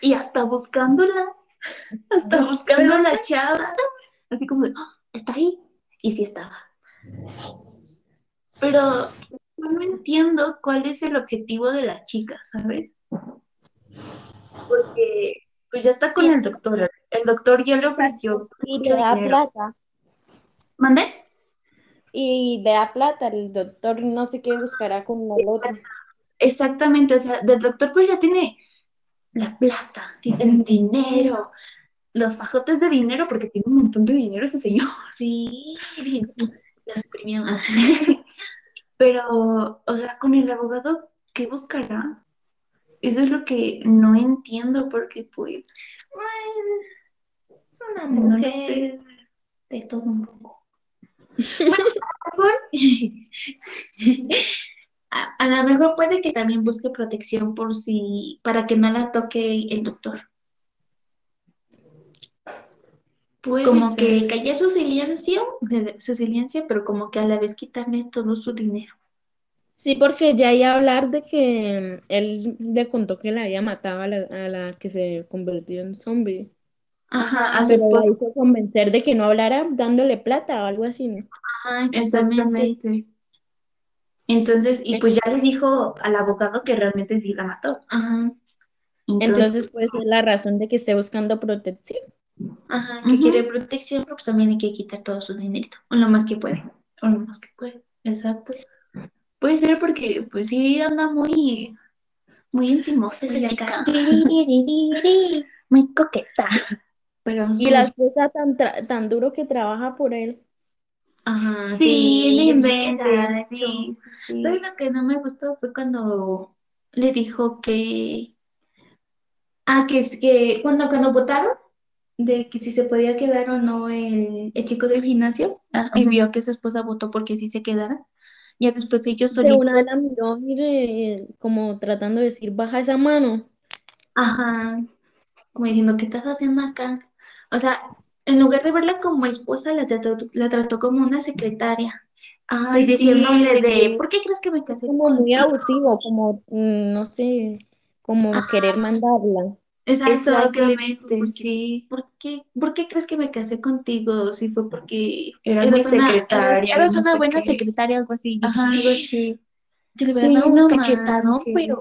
Y hasta buscándola, hasta buscando a la chava, así como de, "Ah, está ahí, y sí estaba. Pero yo no entiendo cuál es el objetivo de la chica, ¿sabes? Porque pues ya está con el doctor, el doctor ya le ofreció Y mucho le da dinero. plata. ¿Mande? y le da plata, el doctor no sé qué buscará con el otro. Exactamente, o sea, del doctor pues ya tiene la plata, tiene el dinero, los fajotes de dinero, porque tiene un montón de dinero ese señor. Sí, Los premios. Pero, o sea, con el abogado, ¿qué buscará? Eso es lo que no entiendo, porque pues, bueno, es una no mujer sé. de todo un poco. Bueno, a lo mejor- a, a lo mejor puede que también busque protección por si, para que no la toque el doctor. Puede Como ser. que callar su silencio, su silencio, pero como que a la vez quitarle todo su dinero. Sí, porque ya iba a hablar de que él le contó que la había matado a la, a la que se convirtió en zombie. Ajá, a su Pero hizo convencer de que no hablara dándole plata o algo así. ¿no? Ajá, exactamente. Entonces, y pues ya le dijo al abogado que realmente sí la mató. Ajá. Entonces puede ser la razón de que esté buscando protección. Ajá, que quiere protección, pero pues también hay que quitar todo su dinerito, o lo más que puede. o lo más que puede, exacto. Puede ser porque, pues sí, anda muy, muy encimosa esa Muy chica. Muy coqueta. Pero Y la esposa tan, tan duro que trabaja por él. Ajá, Sí, sí, inventes, gacho. sí, sí, sí. ¿Sabes lo que no me gustó? Fue cuando le dijo que. Ah, que es que cuando, cuando votaron de que si se podía quedar o no el, el chico del gimnasio, ah, y Ajá. vio que su esposa votó porque sí se quedara. Ya después ellos De una vez solitos. la miró le- como tratando de decir, baja esa mano. Ajá, como diciendo, ¿qué estás haciendo acá? O sea, en lugar de verla como esposa, la trató, la trató como una secretaria. Ay, Y sí, diciéndole de de, ¿por qué crees que me casé Como muy abusivo, como, mm, no sé, como querer mandarla. Exacto, que le sí. ¿Por qué, por qué crees que me casé contigo? Si fue porque Eras mi una, secretaria, eras, eras no una buena qué. secretaria, algo así. Ajá, algo así. Yo le Sí, un no manches. pero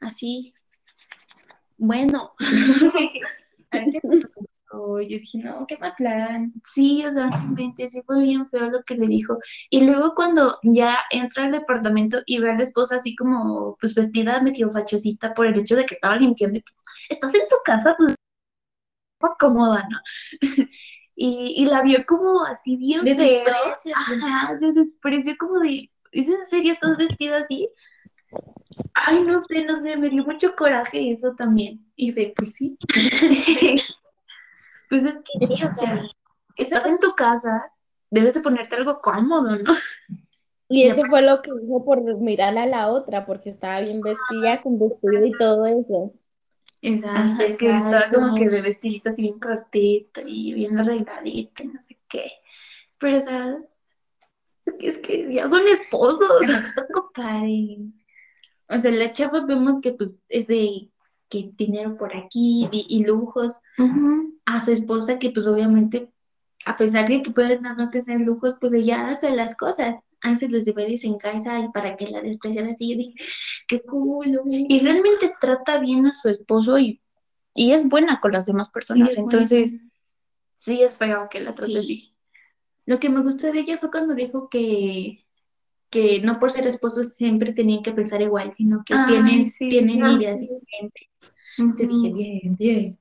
así. Bueno. Yo dije, no, qué plan. Sí, o sea, inventes, sí fue bien feo lo que le dijo. Y luego cuando ya entra al departamento y ve a la esposa así como, pues vestida medio fachosita por el hecho de que estaba limpiando. y, Estás en tu casa, pues, cómoda, ¿no? Y, y la vio como así bien De feo. desprecio. Ajá, de desprecio, como de, ¿es en serio estás vestida así? Ay, no sé, no sé, me dio mucho coraje eso también. Y de, pues sí. Pues es que sí, o sea, estás en tu casa, debes de ponerte algo cómodo, ¿no? Y eso fue lo que dijo por mirar a la otra, porque estaba bien vestida, con vestido y todo eso. Exacto, Ajá, que estaba como que de vestidito así bien cortito y bien arregladito y no sé qué. Pero, o sea, es que, es que ya son esposos. Tampoco paren. O sea, la chava vemos que pues es de que dinero por aquí y, y lujos. A su esposa que pues obviamente, a pesar de que pueden no tener lujos, pues ella hace las cosas. Hace los deberes en casa y para que la desprecian así, yo dije, qué culo. Y realmente trata bien a su esposo y, y es buena con las demás personas. es Entonces, buena. sí es feo que la trate Sí. así. Lo que me gustó de ella fue cuando dijo que, que no por ser esposos siempre tenían que pensar igual, sino que Ay, tienen, sí. tienen ideas sí. diferentes. Entonces dije, bien, bien.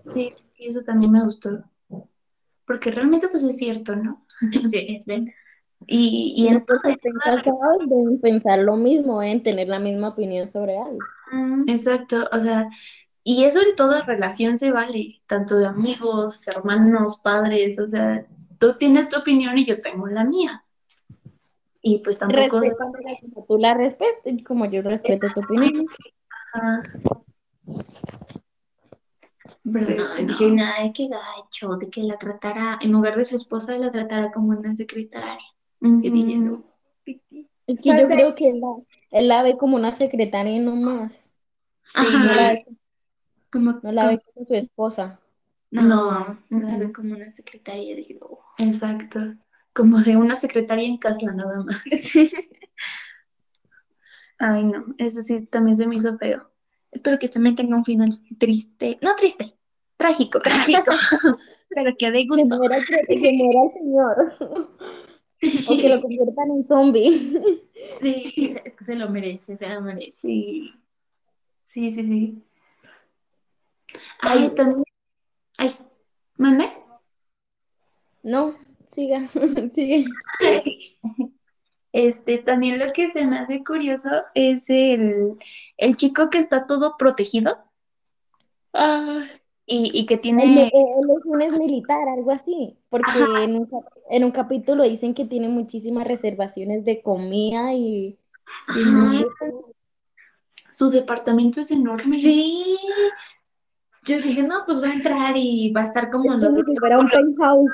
Sí, y eso también me gustó. Porque realmente pues es cierto, ¿no? Sí, es verdad. Y, y en estén casados deben pensar lo mismo, deben tener la misma opinión sobre algo. Exacto, o sea, y eso en toda relación se vale, tanto de amigos, hermanos, padres, o sea, tú tienes tu opinión y yo tengo la mía. Y pues tampoco, como tú la respetes, y como yo respeto tu opinión. Ajá. Pero Pero no, no. dije, nada, qué gacho, de que la tratara, en lugar de su esposa, la tratara como una secretaria. No, piti. Es que yo creo que él la, él la ve como una secretaria nomás. Sí, No la Ajá. ve, Como, no la ve como su esposa. no, No, la ujú. ve como una secretaria. Dije, oh. exacto, como de una secretaria en casa nada más. Ay, no, eso sí también se me hizo feo. Espero que también tenga un final triste, no triste, trágico, trágico, pero que dé Que gusto. muera, que muera el señor. O que lo conviertan en zombie. Sí, se, se lo merece, se lo merece. Sí. Sí, sí, sí. Ay, también. Ay, ¿mande? No, siga, sigue. Este, también lo que se me hace curioso es el, el chico que está todo protegido. Ah, y, y que tiene. él es un ex militar, algo así, porque en un, en un capítulo dicen que tiene muchísimas reservaciones de comida y, su departamento es enorme. Sí. Yo dije, no, pues va a entrar y va a estar como es los como si fuera un penthouse.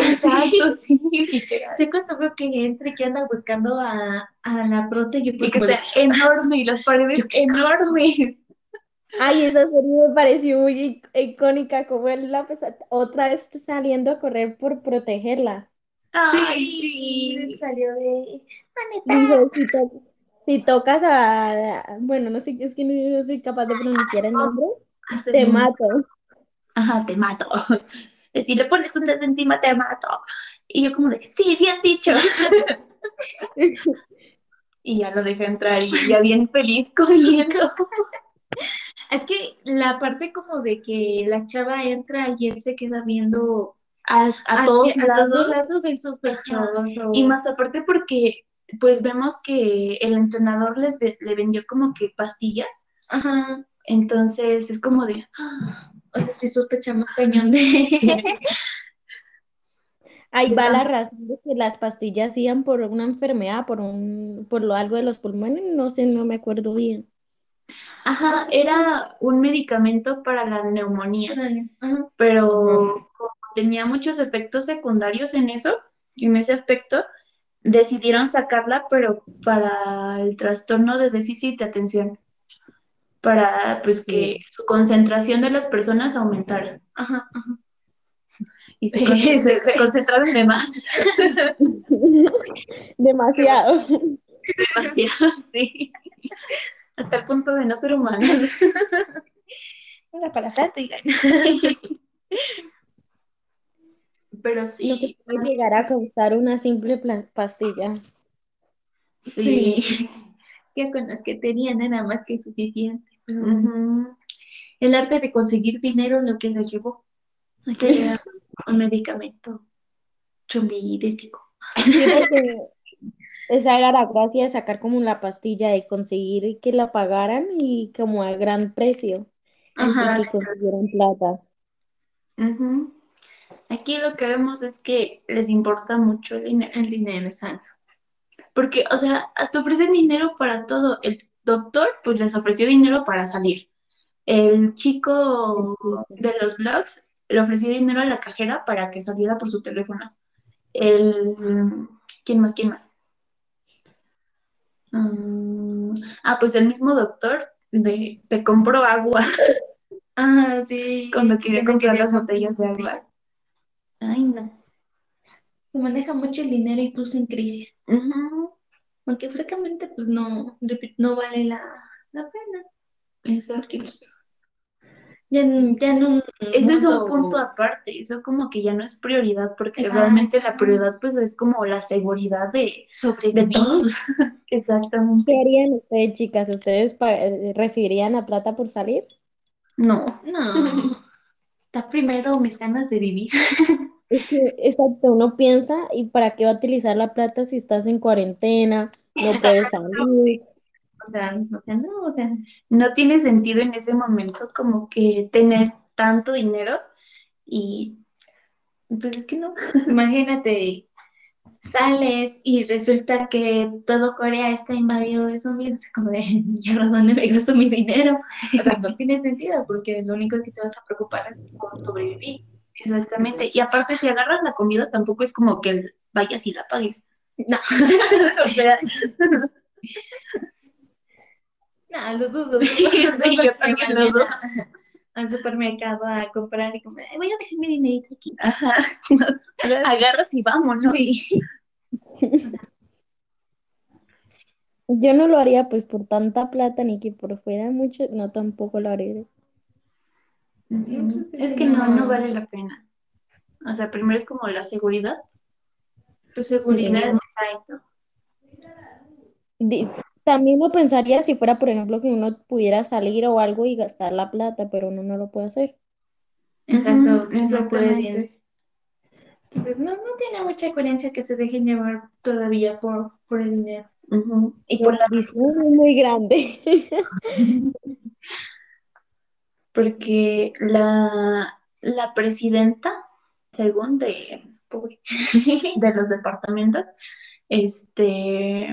Exacto, sí, literal. Yo cuando veo que entra y que anda buscando a, a la prote, yo Y pues que como está enorme y las paredes enormes. Ay, esa serie me pareció muy ic- icónica, como él la pues, otra vez saliendo a correr por protegerla. Ay, Sí, sí. salió de... Dijo, si, to- si tocas a, a- bueno, no sé, es que no, no soy capaz de pronunciar el nombre, Hace te mato. Ajá, te mato. Si le pones un dedo encima, te mato. Y yo como de, sí, bien dicho. Y ya lo dejé entrar y ya bien feliz comiendo. Es que la parte como de que la chava entra y él se queda viendo A, a hacia- todos a lados. todos lados bien sospechoso. Y más aparte porque pues vemos que el entrenador les ve- le vendió como que pastillas. Ajá. Entonces es como de, O sea, sí sospechamos cañón de... Ahí va la razón de que las pastillas iban por una enfermedad, por un, por lo algo de los pulmones, no sé, no me acuerdo bien. ajá, era un medicamento para la neumonía. Ajá. pero como tenía muchos efectos secundarios en eso, en ese aspecto, decidieron sacarla, pero para el trastorno de déficit de atención, para pues que su concentración de las personas aumentara. Ajá, ajá. Y se, con- se- se concentraron de más, Demasiado. demasiado, sí. Hasta el punto de no ser humanos. Venga, para tanto, digan. Pero Lo que sí, puede llegar a causar una simple pastilla. sí. Ya con las que tenían nada más que suficiente. El arte de conseguir dinero lo que lo llevó a crear un medicamento porque esa era la gracia de sacar como la pastilla, de conseguir que la pagaran y como a gran precio. Ajá, Así que consiguieron plata. Aquí lo que vemos es que les importa mucho el dinero. El dinero, exacto. Porque, o sea, hasta ofrecen dinero para todo. El doctor, pues les ofreció dinero para salir. El chico de los blogs le ofreció dinero a la cajera para que saliera por su teléfono. El... ¿Quién más? ¿Quién más? Mm, Ah, pues el mismo doctor de te compró agua Ah, sí. cuando quería comprar quería las botellas de agua. Ay, no. Se maneja mucho el dinero incluso en crisis. Ujú, Aunque francamente, pues no, no vale la, la pena. Exacto. Porque pues, ya, ya un Ese es un punto aparte, eso como que ya no es prioridad, porque Exacto. realmente la prioridad pues es como la seguridad de, de sobrevivir. todos. Exactamente. ¿Qué harían ustedes, chicas? ¿Ustedes recibirían la plata por salir? No. No. Está primero mis ganas de vivir. Es que, exacto, uno piensa, ¿y para qué va a utilizar la plata si estás en cuarentena? No puedes salir. O sea, o sea, no, o sea, no tiene sentido en ese momento como que tener tanto dinero y pues es que no. Imagínate, sales y resulta que todo Corea está invadido de zombies. Es como de, ¿y ahora dónde me gasto mi dinero? O sea, no tiene sentido porque lo único que te vas a preocupar es por sobrevivir. Exactamente. Y aparte, si agarras la comida, tampoco es como que vayas y la pagues. No. O sea, No, lo dudo. Sí, yo también lo dudo. Al supermercado a comprar y como, "Ay, voy a dejar mi dinerito aquí. ajá. Agarras y vámonos. Sí. Yo no lo haría pues por tanta plata ni que por fuera mucho, no tampoco lo haría. Es que no, no vale la pena. O sea, primero es como la seguridad Tu seguridad, exacto. Di- También lo pensaría si fuera, por ejemplo, que uno pudiera salir o algo y gastar la plata, pero uno no lo puede hacer. Exacto, Ujú, eso puede bien. exactamente. Entonces, no, no tiene mucha coherencia que se dejen llevar todavía por, por el dinero. Y por la Visión es muy grande. porque la, la presidenta, según de, de los departamentos, este,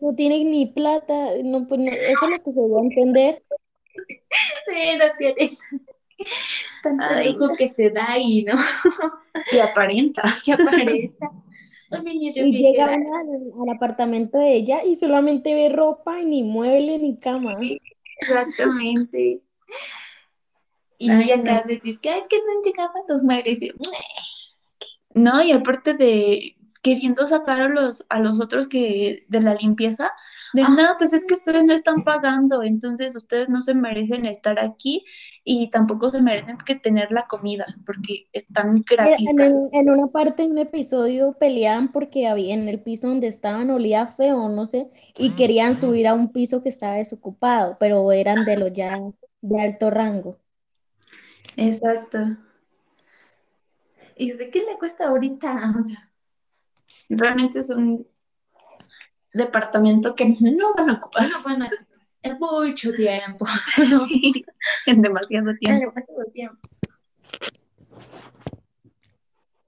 No tiene ni plata, no, pues no, eso es lo que se debe entender. Sí, no tiene tanto Ay. lujo que se da y no, que aparenta. que aparenta. Y llega al, al apartamento de ella y solamente ve ropa y ni mueble ni cama. Exactamente. Y Ay, acá me dice que "Ah, es que no han llegado a tus madres. Y No, y aparte de queriendo sacar a los, a los otros que de la limpieza, de Ah. no, pues es que ustedes no están pagando, entonces ustedes no se merecen estar aquí y tampoco se merecen que tener la comida, porque están gratis. En una parte de un episodio peleaban porque había en el piso donde estaban olía feo, no sé, y querían subir a un piso que estaba desocupado, pero eran de los ya de alto rango. Exacto. ¿Y de qué le cuesta ahorita? O sea, Realmente es un departamento que no van a ocupar bueno, bueno, es mucho tiempo. sí, en demasiado tiempo. demasiado tiempo.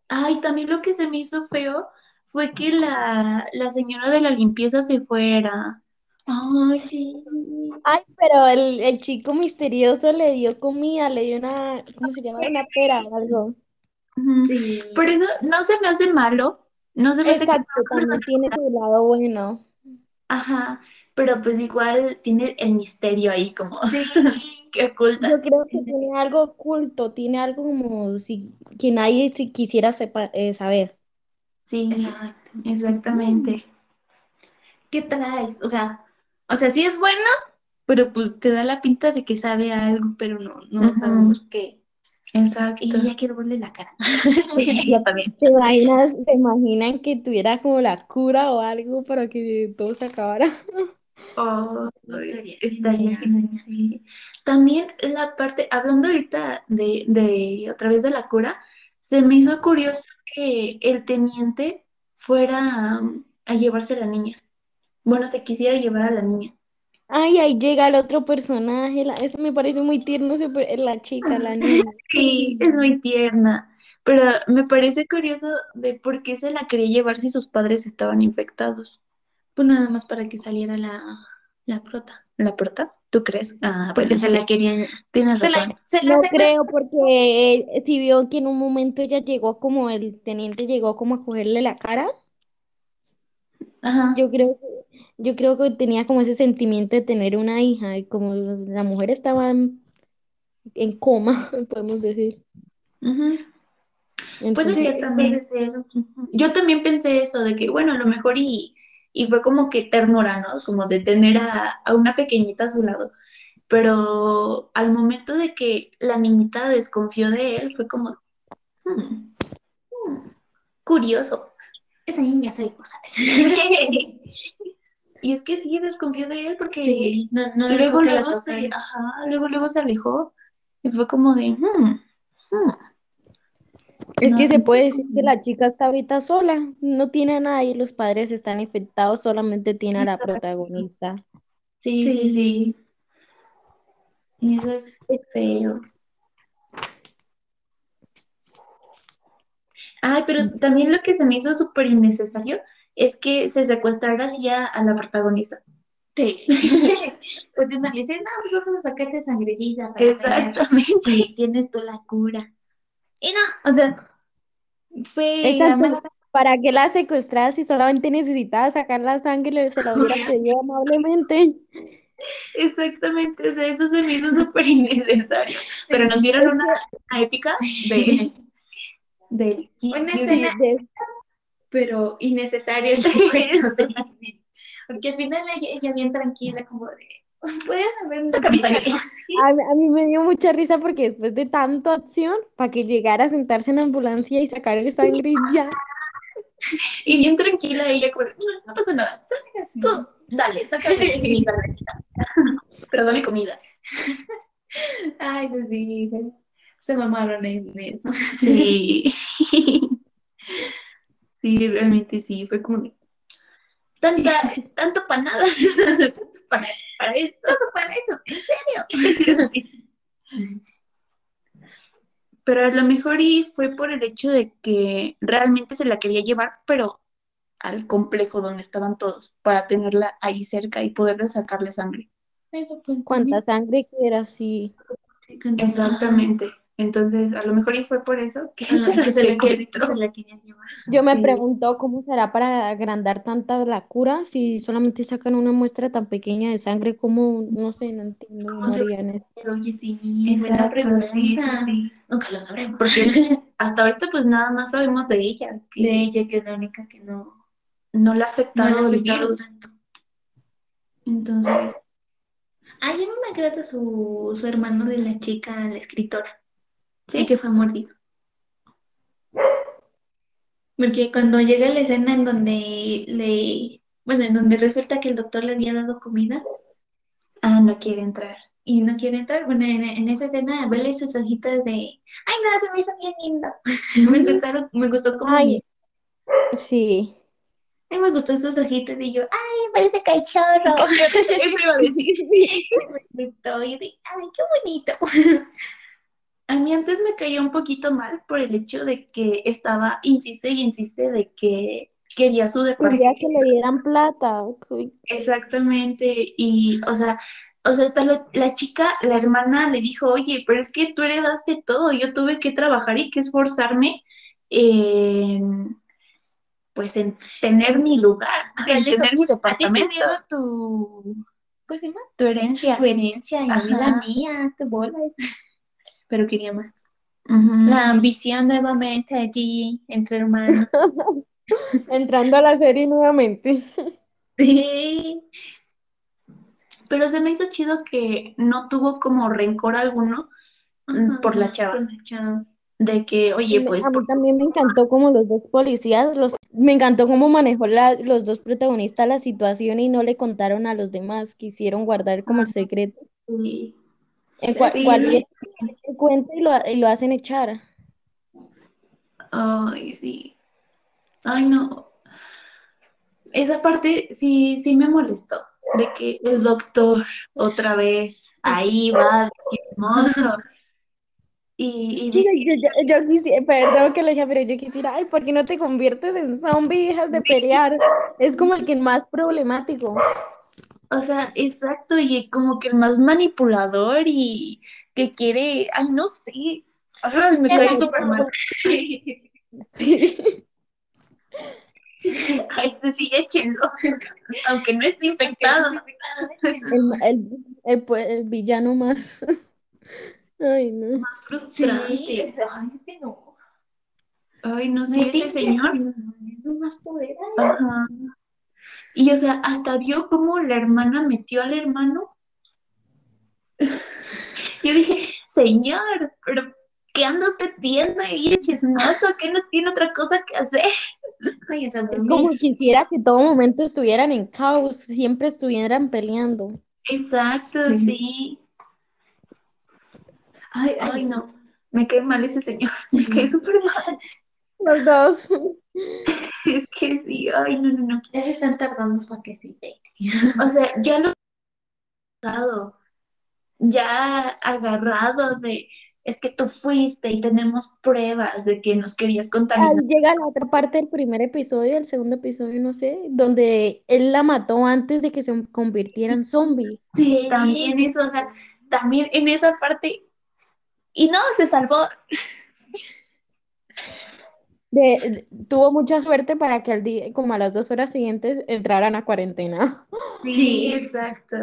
Ay, también lo que se me hizo feo fue que la, la señora de la limpieza se fuera. Ay, sí. Ay, pero el, el chico misterioso le dio comida, le dio una, ¿cómo se llama? Una pera o algo. Sí. Por eso no se me hace malo, no se me hace que, Exacto, también tiene su lado bueno. ajá, pero pues igual tiene el misterio ahí como Sí. que oculta. Yo creo que tiene algo oculto, tiene algo como si que nadie si quisiera sepa- eh, saber. Sí, exactamente. ¿Qué traes? O sea, o sea, sí es bueno, pero pues te da la pinta de que sabe algo, pero no, no sabemos qué. Exacto. Y ya quiero verle la cara. Sí, yo también. ¿Se imaginan, que tuviera como la cura o algo para que todo se acabara? Oh, Estaría estaría genial. genial, sí. También la parte, hablando ahorita de, de otra vez de la cura, se me hizo curioso que el teniente fuera um, a llevarse a la niña. Bueno, se quisiera llevar a la niña. Ay, ahí llega el otro personaje, la- eso me parece muy tierno, la chica, la niña. Sí, es muy tierna, pero me parece curioso de por qué se la quería llevar si sus padres estaban infectados. Pues nada más para que saliera la, la prota. ¿La prota? ¿Tú crees? Ah, Porque bueno, se la querían. tienes Se la, razón. se la No secuestró. creo, porque eh, si vio que en un momento ella llegó como, el teniente llegó como a cogerle la cara, Ajá. yo creo que, yo creo que tenía como ese sentimiento de tener una hija, y como la mujer estaba en, en coma, podemos decir. Puede Entonces, ser también. puede ser. Ujú. Yo también pensé eso, de que bueno, a lo mejor y, y fue como que ternura, ¿no? Como de tener a, a una pequeñita a su lado. Pero al momento de que la niñita desconfió de él, fue como, "Hmm, hmm, curioso. Esa niña soy. Y es que sí, desconfió de él porque Sí, no, no dejó luego, luego se, tocaran. ajá, luego, luego se alejó. Y fue como de, "Hmm, hmm". es que se puede decir que la chica está ahorita sola, no tiene a nadie, los padres están infectados, solamente tiene a la protagonista. Sí, sí, Sí. sí. Y eso es feo. Ay, pero también lo que se me hizo súper innecesario es que se secuestrara así a, a la protagonista. Sí. Pueden decir, no, pues vamos a sacarte sangrecita para ver Exactamente. si tienes tú la cura. Y no, o sea, fue Exacto. ¿Para qué la secuestrara si solamente necesitaba sacar la sangre y se la hubiera pedido amablemente? Exactamente, o sea, eso se me hizo súper innecesario. Pero nos dieron una, una épica de, del Una escena- De- pero niña. Porque al final ella, ella bien tranquila, como de, pueden haberme Sácame dicho sangre". algo?" A, mí- a mí me dio mucha risa porque después de tanta acción, para que llegara a sentarse en la ambulancia y sacar el sangre y ya. Y bien tranquila ella, como, de, no, pasa nada. Tú, dale, sácame mi. Pero dame comida. Ay, pues sí, se mamaron en eso. Sí. Sí, realmente sí, fue como de, tanta, tanto para nada. para, para eso, todo para eso, en serio. Sí. Pero a lo mejor y fue por el hecho de que realmente se la quería llevar, pero al complejo donde estaban todos, para tenerla ahí cerca y poderle sacarle sangre. Cuánta sangre quiera, sí. Exactamente. Entonces, a lo mejor y fue por eso que Ah, se la que se la que se la querían llevar. Yo me Sí. pregunto cómo será para agrandar tanta la cura si solamente sacan una muestra tan pequeña de sangre, como, no sé, no entiendo, ¿Cómo se- Mariana. Pero oye, sí, buena Exacto, pregunta. sí, sí, sí. Nunca lo sabremos. Porque hasta ahorita pues nada más sabemos de ella, que de ella, que es la única que no, no le ha afectado tanto. Entonces, Ay, a mí me agrada su, su hermano de la chica, la escritora. Sí, que fue mordido. Porque cuando llega la escena en donde le, bueno, en donde resulta que el doctor le había dado comida ah, no quiere entrar. y no quiere entrar, bueno, en, en esa escena vele sus hojitas de, ay, no, se me hizo bien lindo. Me gustaron, me gustó como, Ay, sí. ay, me gustó sus hojitas y yo, ay, parece cachorro. Eso iba a decir. Me gustó, y de, ay, qué bonito. A mí antes me caía un poquito mal por el hecho de que estaba, insiste y insiste de que quería su Quería departamento. que le dieran plata. Exactamente, y o sea, o sea, hasta la, la chica, la hermana le dijo, oye, pero es que tú heredaste todo, yo tuve que trabajar y que esforzarme en, pues, en tener mi lugar, O sea, en tener mi a ti departamento, tu, ¿cómo se llama? tu herencia. Tu herencia y a mí la Ajá. mía, tu bola. Pero quería más. La ambición nuevamente allí entre hermanos. Entrando a la serie nuevamente. Sí. Pero se me hizo chido que no tuvo como rencor alguno mm, por la chava, Por la chava. de que, oye, pues, a mí por- también me encantó como los dos policías, los, me encantó cómo manejó la- los dos protagonistas la situación y no le contaron a los demás, quisieron guardar como el secreto. sí. En cua- Sí. cualquier se cuenta y lo, y lo hacen echar. Ay, sí. Ay, no. Esa parte sí, sí me molestó, de que el doctor otra vez ahí va, de chismoso. Y, dice, yo, yo, yo quisiera, perdón que lo dije, pero yo quisiera, ay, ¿por qué no te conviertes en zombie y dejas de pelear? Es como el que más problemático. O sea, exacto, y como que el más manipulador y que quiere, ay, no sé. Ay, me sabes, súper mal. Sí. Ay, se sigue echando, aunque no esté infectado. El, el, el, pu- el villano más. Ay, no. Más Sí, frustrante. ay, es que no. Ay, no sé, ese señor. más poder. Ajá. Y o sea, hasta vio cómo la hermana metió al hermano. Yo dije, señor, pero ¿qué anda usted viendo ahí chismoso? ¿Que no tiene otra cosa que hacer? Ay, como quisiera que todo momento estuvieran en caos, siempre estuvieran peleando. Exacto, Sí. ay, Ay, no, me cae mal ese señor, me cae súper mal. Los dos. Es que sí, ay, no, no, no. Ya se están tardando para que se. O sea, ya lo ya agarrado de, es que tú fuiste y tenemos pruebas de que nos querías Ahí contaminar. llega la otra parte del primer episodio, del segundo episodio, no sé, donde él la mató antes de que se convirtiera en zombie. Sí, también eso, o sea, también en esa parte, y no, se salvó. De- tuvo mucha suerte para que al día, como a las dos horas siguientes, entraran a cuarentena. Sí. exacto.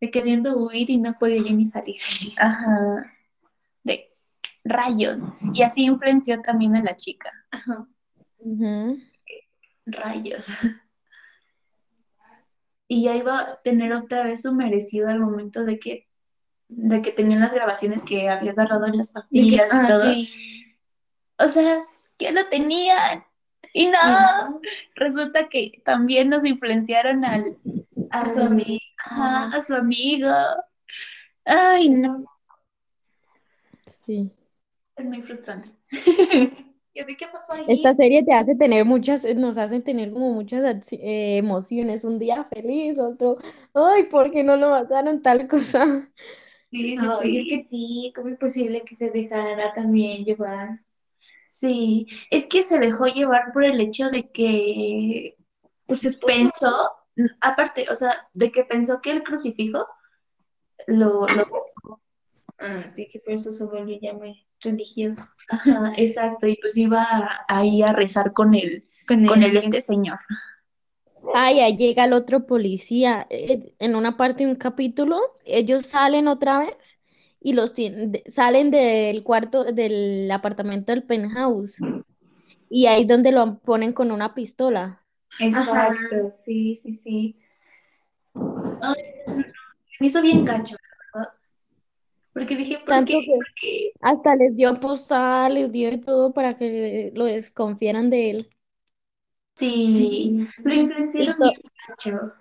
De queriendo huir y no podía ya ni salir. Ajá. De rayos. Y así influenció también a la chica. Ajá. Rayos. Y ya iba a tener otra vez su merecido al momento de que, de que tenían las grabaciones que había agarrado en las que- pastillas y ah, todo. sí. O sea, ya lo tenían. Y no, resulta que también nos influenciaron al, A su amigo. ajá, a su amigo. Ay, no, Sí. es muy frustrante. Yo vi qué pasó ahí. Esta serie te hace tener muchas, nos hace tener como muchas eh, emociones. Un día feliz, otro, ay, ¿por qué no lo mataron tal cosa? Sí, sí, No, es que sí, ¿cómo es posible que se dejara también llevar? Sí, es que se dejó llevar por el hecho de que su esposo. pensó, aparte, o sea, de que pensó que el crucifijo lo, lo Ah, sí, que por eso se volvió ya muy religioso. Ajá, exacto, y pues iba ahí a rezar con el, Con con el este señor. Ay, ahí llega el otro policía. Eh, En una parte de un capítulo, ellos salen otra vez y los salen del cuarto, del apartamento del penthouse. Y ahí es donde lo ponen con una pistola. Exacto, sí, sí, sí. Ay, me hizo bien verdad. Porque dije, ¿por Tanto qué? que ¿Por qué? hasta les dio postal, les dio de todo para que lo desconfieran de él. Sí, lo influenciaron bien gacho.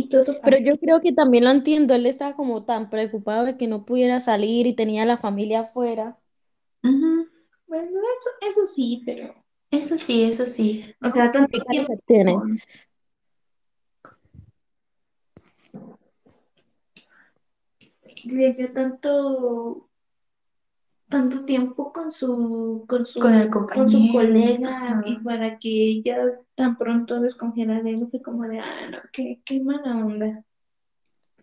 Y todo Pero yo creo que también lo entiendo, él estaba como tan preocupado de que no pudiera salir y tenía a la familia afuera. Bueno, eso, eso sí, pero. Eso sí, eso sí. O sea, tanto tiempo. le dio tanto. Tanto tiempo con su, con su, Con el con su colega ajá. y para que ella tan pronto desconfiara de él, fue como de, ah, no, qué, qué mala onda.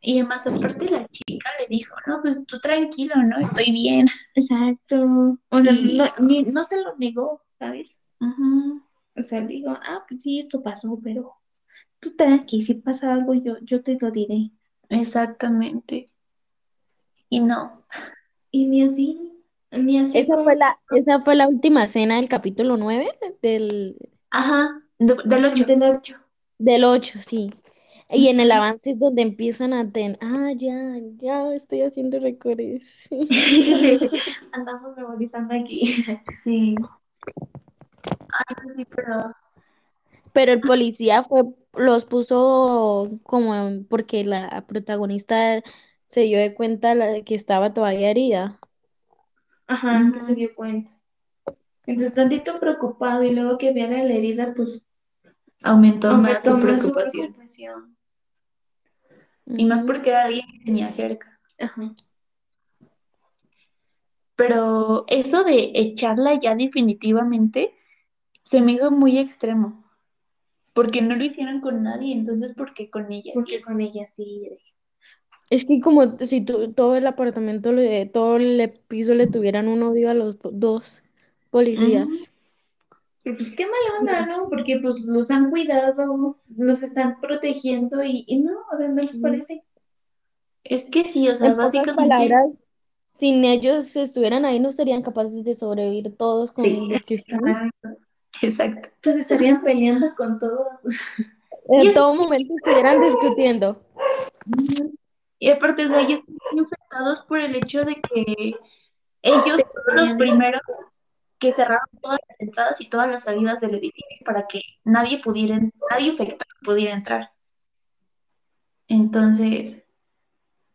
Y además, aparte, la chica le dijo, no, pues tú tranquilo, ¿no? Estoy bien. Exacto. O sea, Y- no, ni, no se lo negó, ¿sabes? O sea, digo, ah, pues sí, esto pasó, pero tú tranqui, si pasa algo, yo, yo te lo diré. Exactamente. Y no. Y ni así, ni así Esa fue. fue la, esa fue la última escena del capítulo 9 del, Ajá, de- del 8. Del ocho. del 8, sí. Y en el avance es donde empiezan a tener, ah, ya, ya estoy haciendo recortes. Andamos memorizando aquí. Sí. Ay, sí, pero Pero el policía fue, los puso como porque la protagonista se dio de cuenta que estaba todavía herida. Ajá, que se dio cuenta. Entonces, tantito preocupado y luego que viera la herida, pues aumentó más aumentó su más su preocupación. Y más porque era alguien que tenía cerca. Ajá. Pero eso de echarla ya definitivamente se me hizo muy extremo. Porque no lo hicieron con nadie, entonces ¿por qué con ella? Porque con ella sí. Es que como si tu- todo el apartamento, le, todo el piso le tuvieran un odio a los dos policías. Pues qué mala onda, ¿no? Porque pues los han cuidado, los están protegiendo y, y no, o sea, no les parece. Es que sí, o sea, En pocas básicamente palabras, sin ellos estuvieran ahí, no serían capaces de sobrevivir todos con Sí, los que están. exacto. Exacto. Entonces estarían peleando con todo. En todo momento estuvieran discutiendo. Y aparte, o sea, ellos están infectados por el hecho de que ellos fueron los primeros que cerraron todas las entradas y todas las salidas del edificio para que nadie pudiera, nadie infectado pudiera entrar. Entonces,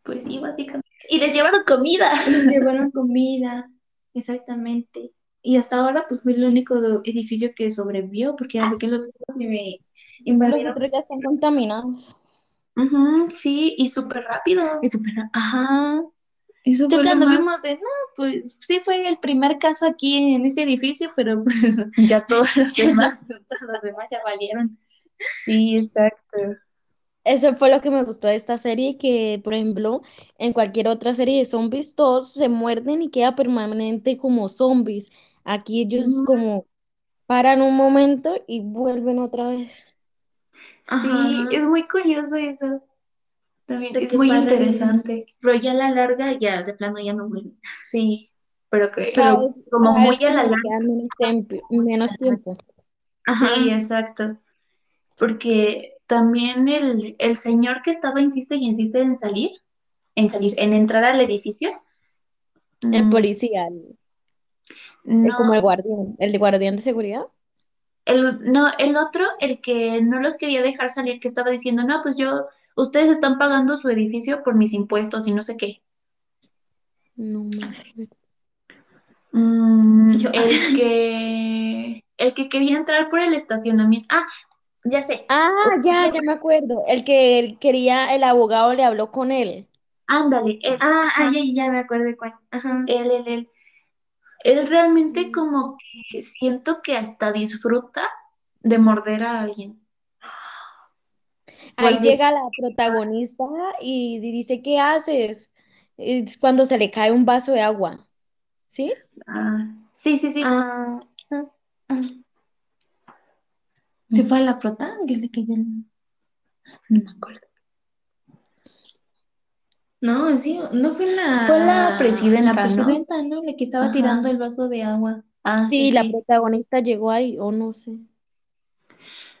pues sí, básicamente. Y les llevaron comida. Les llevaron comida, exactamente. Y hasta ahora, pues fue el único edificio que sobrevivió, porque ya ve que los otros se me Los invadieron. otros ya están contaminados. Ujú, sí, y súper rápido. Y super, ajá. Eso Ya fue lo cuando más- vimos de, no, pues sí fue el primer caso aquí en este edificio, pero pues Ya todos los demás. todos los demás ya valieron. Sí, exacto. Eso fue lo que me gustó de esta serie, que por ejemplo, en cualquier otra serie de zombies, todos se muerden y queda permanente como zombies. Aquí ellos como paran un momento y vuelven otra vez. Sí, Ajá. es muy curioso eso. También es muy interesante. Pero ya a la larga, ya de plano ya no vuelven. Sí, pero que pero como muy a la larga. menos tiempo, menos tiempo. Sí, exacto. Porque también el, el señor que estaba insiste y insiste en salir, en salir, en entrar al edificio, El Mm, policía, el- como el guardián, el de guardián de seguridad. El, no, el otro, el que no los quería dejar salir, que estaba diciendo, no, pues yo, ustedes están pagando su edificio por mis impuestos y no sé qué. No. Mm, el que, el que quería entrar por el estacionamiento. Ah, ya sé. Ah, ya, ya me acuerdo. El que él quería, el abogado le habló con él. Ándale, Ah, ah, ya, ya me acuerdo de cuál. Ajá. él, él, él. Él realmente como que siento que hasta disfruta de morder a alguien. Ahí Cuando- llega la protagonista y dice, ¿qué haces? Es cuando se le cae un vaso de agua. ¿Sí? Ah, sí, sí, sí. Ah, ah, ah. ¿Se fue a la prota? Que No me acuerdo. No, sí, no fue la... Fue la presidenta, La presidenta, ¿no? La que estaba Ajá. tirando el vaso de agua. Ah, Sí, sí, la sí. protagonista llegó ahí, o no sé.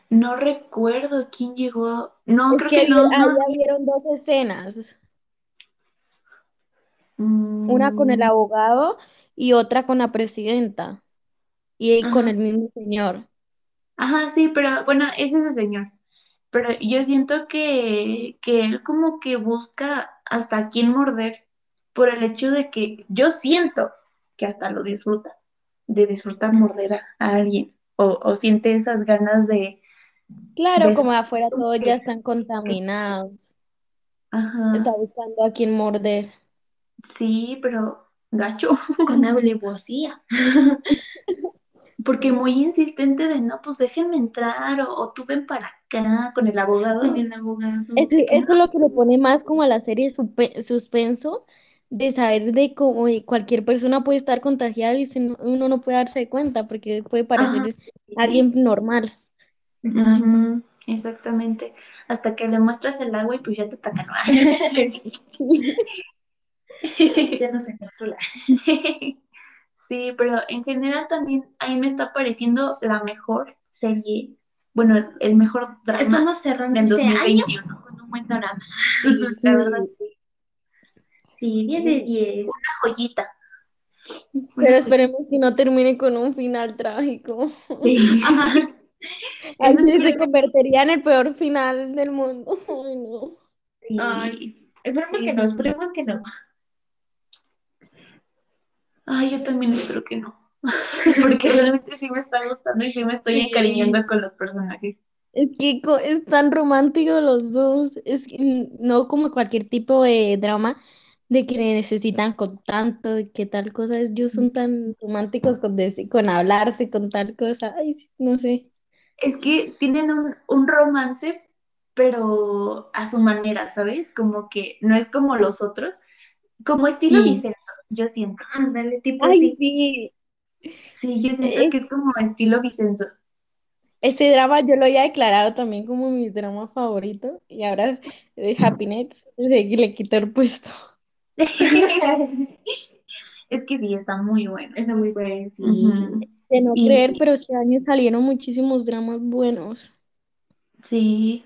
No recuerdo quién llegó. No, Es creo que que no, ahí vieron dos escenas, una con el Mm, abogado y otra con la presidenta y con el mismo señor. Ajá, sí, pero bueno, es ese señor. Pero yo siento que, que él como que busca hasta quién morder por el hecho de que yo siento que hasta lo disfruta, de disfrutar morder a, alguien o, o siente esas ganas de, Claro, de como afuera todos ya están contaminados. Ajá, Está buscando a quién morder. sí, pero gacho, Con alevosía. porque muy insistente de no, pues déjenme entrar o, o tú ven para acá con el abogado. Con el abogado. Eso es lo que le pone más como a la serie suspe- suspenso, de saber de cómo y cualquier persona puede estar contagiada y si no- uno no puede darse cuenta porque puede parecer alguien normal. Exactamente. Hasta que le muestras el agua y pues ya te atacan. Ya no se controla. Sí, pero en general también a mí me está pareciendo la mejor serie, bueno, el mejor drama Estamos cerrando del este año 2021. con un buen drama. La verdad, sí. Sí, 10 de 10. Una joyita. Pero esperemos que no termine con un final trágico. Así Eso es se que- convertiría en el peor final del mundo. Ay, no. Sí. Ay, esperemos Sí, que no, sí. esperemos que no. Ay, yo también espero que no. Porque realmente sí me está gustando y sí me estoy Sí. encariñando con los personajes. Es que es tan romántico los dos. Es que no como cualquier tipo de drama de que necesitan con tanto y que tal cosa. Ellos son tan románticos con, deci- con hablarse, con tal cosa. Ay, no sé. Es que tienen un, un romance, pero a su manera, ¿sabes? Como que no es como los otros. Como estilo Sí. Vicenzo, yo siento. Ándale, tipo Ay, sí. sí. Sí, yo siento Es- que es como estilo Vicenzo. Este drama yo lo había declarado también como mi drama favorito y ahora eh, Happiness le, le quitó el puesto. Es que sí, está muy bueno. Está muy bueno, sí. De no Y- creer, pero este año salieron muchísimos dramas buenos. Sí.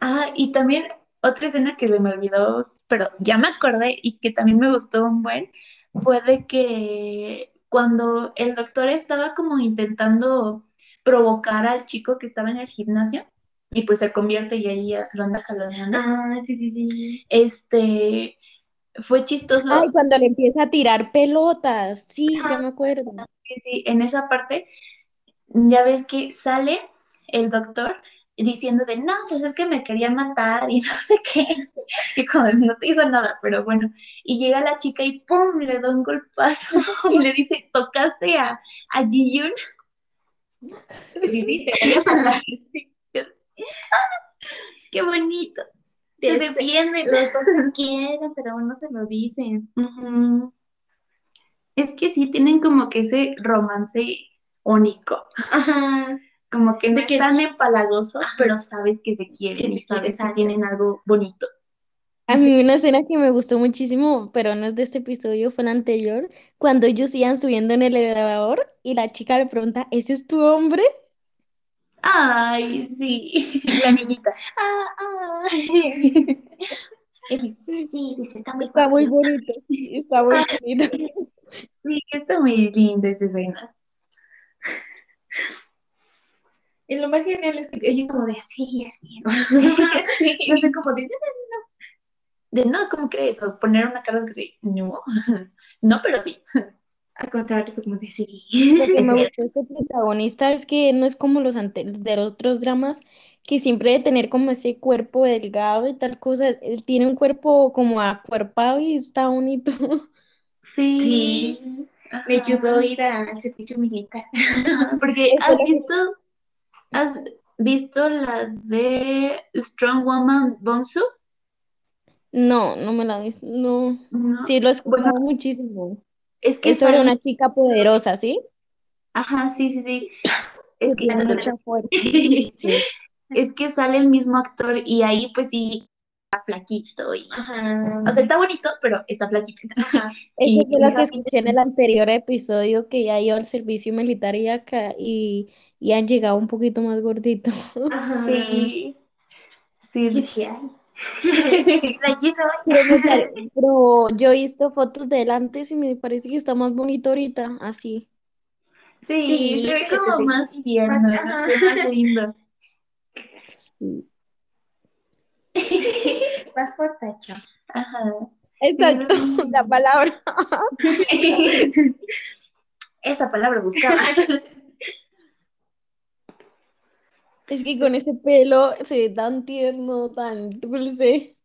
Ah, y también otra escena que se me olvidó, pero ya me acordé y que también me gustó un buen, fue de que cuando el doctor estaba como intentando provocar al chico que estaba en el gimnasio y pues se convierte y ahí lo anda jalando. Ah, sí, sí, sí. Este, fue chistoso. Ay, cuando le empieza a tirar pelotas. Sí, ya me acuerdo. que sí, en esa parte, ya ves que sale el doctor diciendo de, no, pues es que me quería matar y no sé qué, y como no te hizo nada, pero bueno, y llega la chica y ¡pum! le da un golpazo y le dice, ¿tocaste a, a Ji-Yoon? Sí, sí, te voy a matar. ¡Qué bonito! Te Este, defienden. Los dos quieren, pero no se lo dicen. Es que sí, tienen como que ese romance único. Ajá. Como que no es que- tan empalagoso, pero sabes que se quieren y sabes que tienen algo bonito. A mí una escena que me gustó muchísimo, pero no es de este episodio, fue la anterior, cuando ellos iban subiendo en el elevador y la chica le pregunta, ¿ese es tu hombre? Ay, sí, la niñita. Ah, ah. Sí, sí, está muy Está muy guapo. bonito, está muy bonito. Sí, está muy linda esa escena. Y lo más genial es que ella como de, sí, es mío. Sí. No sé, como de, De no, ¿cómo crees? O poner una cara de no. No, pero sí. al contrario, como de, sí. Lo que me gustó este protagonista es que no es como los ante- de los otros dramas, que siempre de tener como ese cuerpo delgado y tal cosa, él tiene un cuerpo como acuerpado y está bonito. Sí. Sí, le ayudó a ir al servicio militar. Porque has visto, has visto la de Strong Woman Bonsu? No, no me la vi, no. No. Sí, lo he escuchado Bueno, muchísimo. es que Es sobre sale- una chica poderosa, ¿sí? Ajá, sí, sí, sí. Que Es que, tiene mucha fuerza. Sí. es que sale el mismo actor y ahí pues sí flaquito y Ajá. o sea, está bonito, pero está flaquito. Ajá. Eso Y- fue lo que escuché en el anterior episodio, que ya iba al servicio militar y acá y, y han llegado un poquito más gordito. Ajá. Sí. Sí. Ay. Pero, yo he visto fotos de él antes y me parece que está más bonito ahorita, así. Sí, Sí, se ve sí, como sí. más tierno, más lindo. Sí. Más fortacho. Ajá. Exacto, la palabra. Esa palabra buscaba. Es que con ese pelo se ve tan tierno, tan dulce.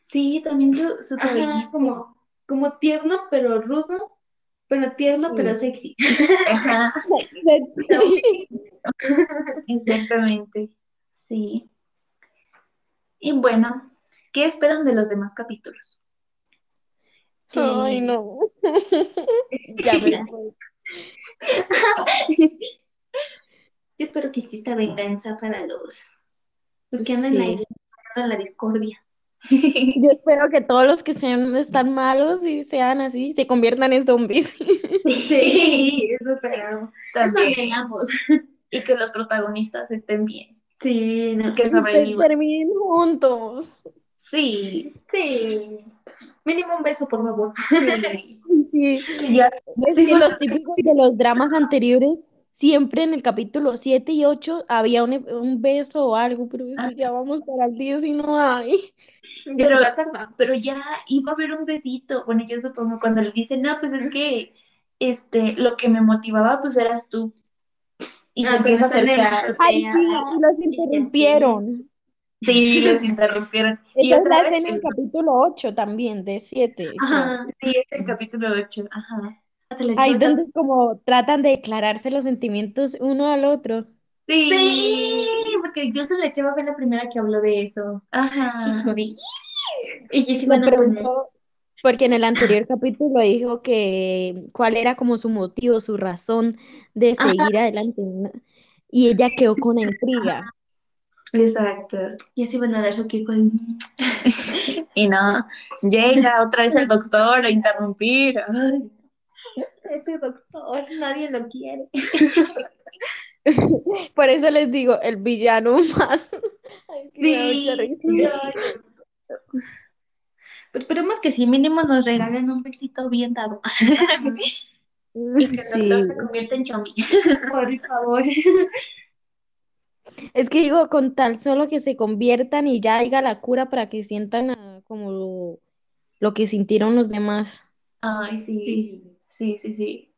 Sí, también su, cabellito. como, como tierno pero rudo, pero tierno Sí. pero sexy. Ajá, exactamente. Sí. Y bueno, ¿qué esperan de los demás capítulos? Ay, no. Ya me voy. Yo espero que exista venganza para los, los que andan Sí. ahí en la discordia. Yo espero que todos los que sean están malos y sean así, se conviertan en zombies. Sí, eso esperamos. Eso anhelamos. Y que los protagonistas estén bien. Sí, no. Que sobrevivan. terminen juntos. Sí. Sí. Mínimo un beso, por favor. Sí. Que ya- Es Sí, que bueno, los típicos de los dramas anteriores, siempre en el capítulo 7 y 8 había un, un beso o algo, pero es que ya vamos para el 10 y no hay. Pero- pero ya iba a haber un besito. Bueno, yo supongo cuando le dicen, no, pues es que este, lo que me motivaba pues eras tú. Y se Ah, empieza a en acercar. Ay, sí, y los interrumpieron. Sí, los interrumpieron. Y Esa es otra vez escena del el- capítulo 8 también, de 7. Ajá. Sí, es el capítulo 8. Ajá. Ahí donde como tratan de declararse los sentimientos uno al otro. Sí. Sí, porque incluso la chava fue la primera que habló de eso. Y Ajá. de, Y yo sí, Me bueno, preguntó, porque en el anterior capítulo dijo que cuál era como su motivo, su razón de Ajá. seguir adelante. Y ella quedó con la intriga. Exacto. y así van a dar su Kiko. Y no, llega otra vez el doctor a interrumpir. Ay, Ese doctor, nadie lo quiere. Por eso les digo, el villano más. Ay, que me da mucha risa. Pero esperemos que sí, mínimo nos regalen un besito bien dado. Y que el Sí. doctor se convierta en chombi. Por favor. Es que digo, con tal solo que se conviertan y ya haya la cura para que sientan como lo, lo que sintieron los demás. Ay, sí. Sí. Sí, sí, sí.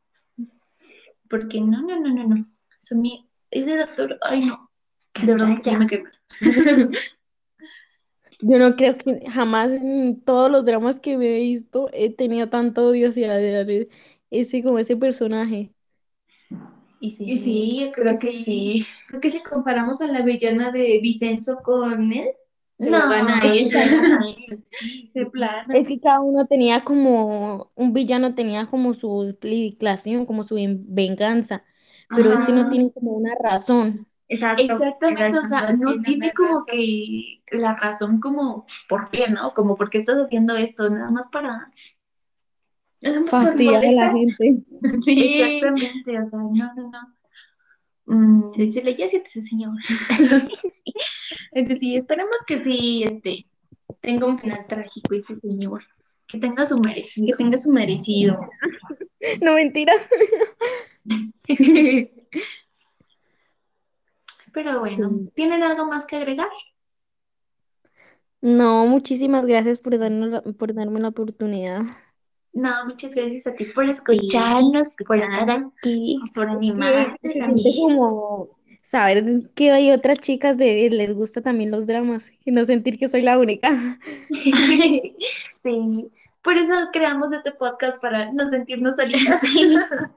Porque no, no, no, no, no. Son mi... Ese doctor, ay no. De verdad Ya. me quema. Yo no creo que jamás en todos los dramas que me he visto he tenido tanto odio hacia de- ese como ese personaje. Y sí, Y sí, yo creo que sí. Creo que si comparamos a la villana de Vicenzo con él, se No, gana a él. Sí, De plano. Es que cada uno tenía como, un villano tenía como su explicación, como su ven- venganza, pero este no Ajá. tiene como una razón. Exacto. Exactamente, o sea, no tiene como razón. que la razón como por qué, ¿no? Como por qué estás haciendo esto, nada más para Fastidiar a la gente. Sí. Exactamente, o sea, no, no, no. Mm, se le ya señor. sí. Entonces sí, esperemos que sí, este, tenga un final trágico ese señor. Que tenga su merecido. Que tenga su merecido. No, mentira. Pero bueno, ¿tienen algo más que agregar? No, muchísimas gracias por darnos por darme la oportunidad. No, muchas gracias a ti por escucharnos, por estar aquí. Por animarte también. como saber que hay otras chicas de les gusta también los dramas y no sentir que soy la única. Sí, por eso creamos este podcast para no sentirnos solitas.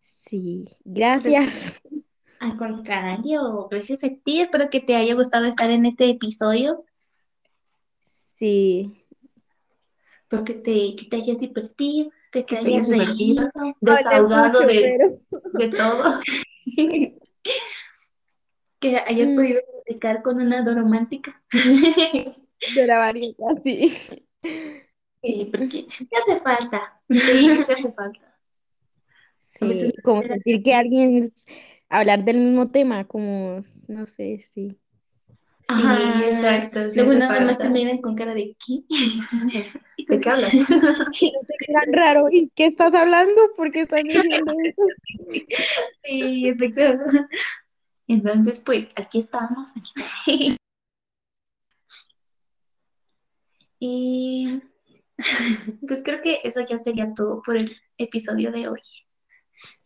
Sí, gracias. Al contrario, gracias a ti. Espero que te haya gustado estar en este episodio. Sí, Espero que te, que te hayas divertido, que te Que te hayas hayas reído, desahogado mucho, de, de todo. Que hayas Mm. podido platicar con una doromántica. de la variedad, sí. Sí, porque te hace falta. Sí, te hace falta. Sí, como sentir que alguien hablar del mismo tema, como, no sé, sí. Sí, Ajá. exacto. sí Luego nada más te miran con cara de ¿qué? ¿Y ¿De qué hablas? Tan raro, ¿y qué estás hablando? ¿Por qué estás diciendo eso? Sí, exacto. Entonces, pues, aquí estamos. Y pues creo que eso ya sería todo por el episodio de hoy.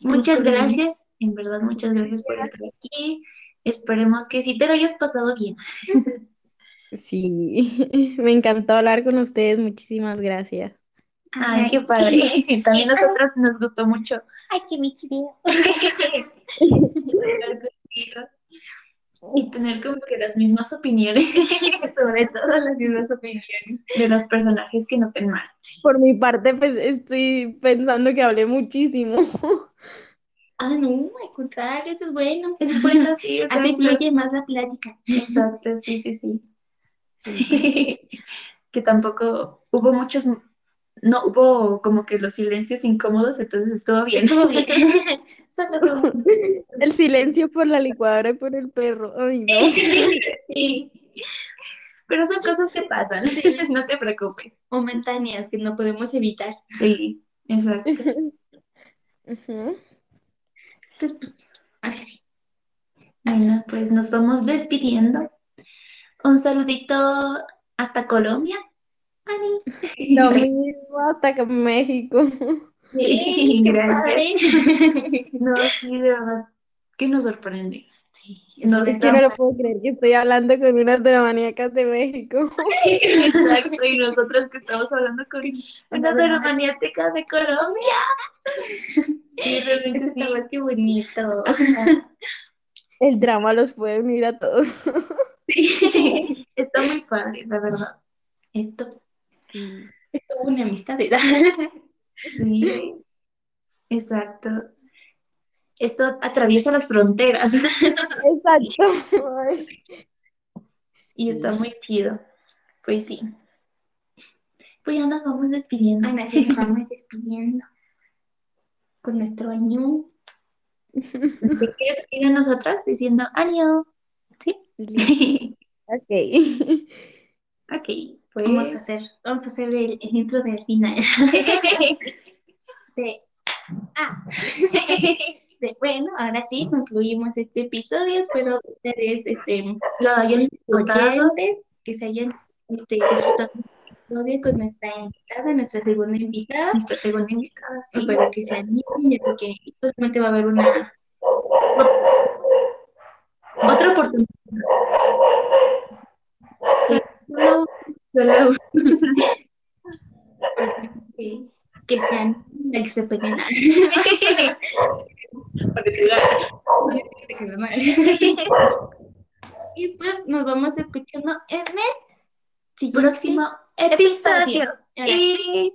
Muchas Súper bien. gracias, en verdad, muchas gracias por estar aquí. Esperemos que sí te lo hayas pasado bien. Sí, me encantó hablar con ustedes, muchísimas gracias. Ay, qué padre. También a nosotros nos gustó mucho. Ay, qué mi chido. hablar contigo y tener como que las mismas opiniones, sobre todo las mismas opiniones de los personajes que nos mal. Por mi parte, pues estoy pensando que hablé muchísimo. Ah, no, al contrario, eso es bueno. Es bueno, sí, Así exacto. fluye más la plática. Exacto, sí, sí, sí. que tampoco hubo muchos, no hubo como que los silencios incómodos, entonces estuvo bien. Estuvo bien. Solo un- El silencio por la licuadora y por el perro. Ay, no. Sí, Pero son cosas que pasan, no te preocupes. momentáneas que no podemos evitar. Sí, exacto. Ujú. Entonces, pues, ahora sí. Bueno, pues nos vamos despidiendo. Un saludito hasta Colombia. Ani. Lo mismo hasta México. Sí, gracias. padre. No, sí, de verdad, que nos sorprende. Sí, Nos Es que no lo puedo creer que estoy hablando con unas dramaníacas de México. Exacto, y nosotros que estamos hablando con una maniática de Colombia. Sí, realmente está sí. más que bonito. El drama los puede unir a todos. Está muy padre, la verdad. Esto, Es toda una amistad. sí. Exacto. Esto atraviesa las fronteras Exacto. Y está muy chido. Pues sí. Pues ya nos vamos despidiendo. Ahora sí, nos vamos despidiendo con nuestro año. ¿Te quieres ir a nosotras diciendo año? ¿Sí? Ok. ok, pues. Vamos a hacer, vamos a hacer el, el intro del final. De, ah, de- bueno, ahora sí, concluimos este episodio. Espero que ustedes, este, Lo hayan disfrutado. que se hayan este, disfrutado episodio con nuestra invitada, nuestra segunda invitada. Nuestra segunda invitada, sí. Espero que se animen, ya porque solamente va a haber una. Otra oportunidad. Solo- solo- Que, que se animen, a que se peguen a- Para que diga, Se quedó mal. Y pues nos vamos escuchando en el siguiente Próximo episodio. Ahora Y.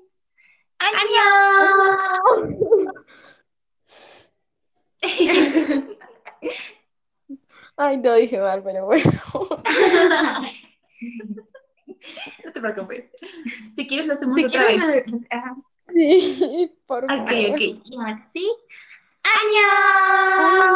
¡Año! Ay, no dije mal, pero bueno. No te preocupes. Si quieres, lo hacemos Si otra vez. ajá. Sí, por Ok, favor. ok. Y ahora sí. ¡Año!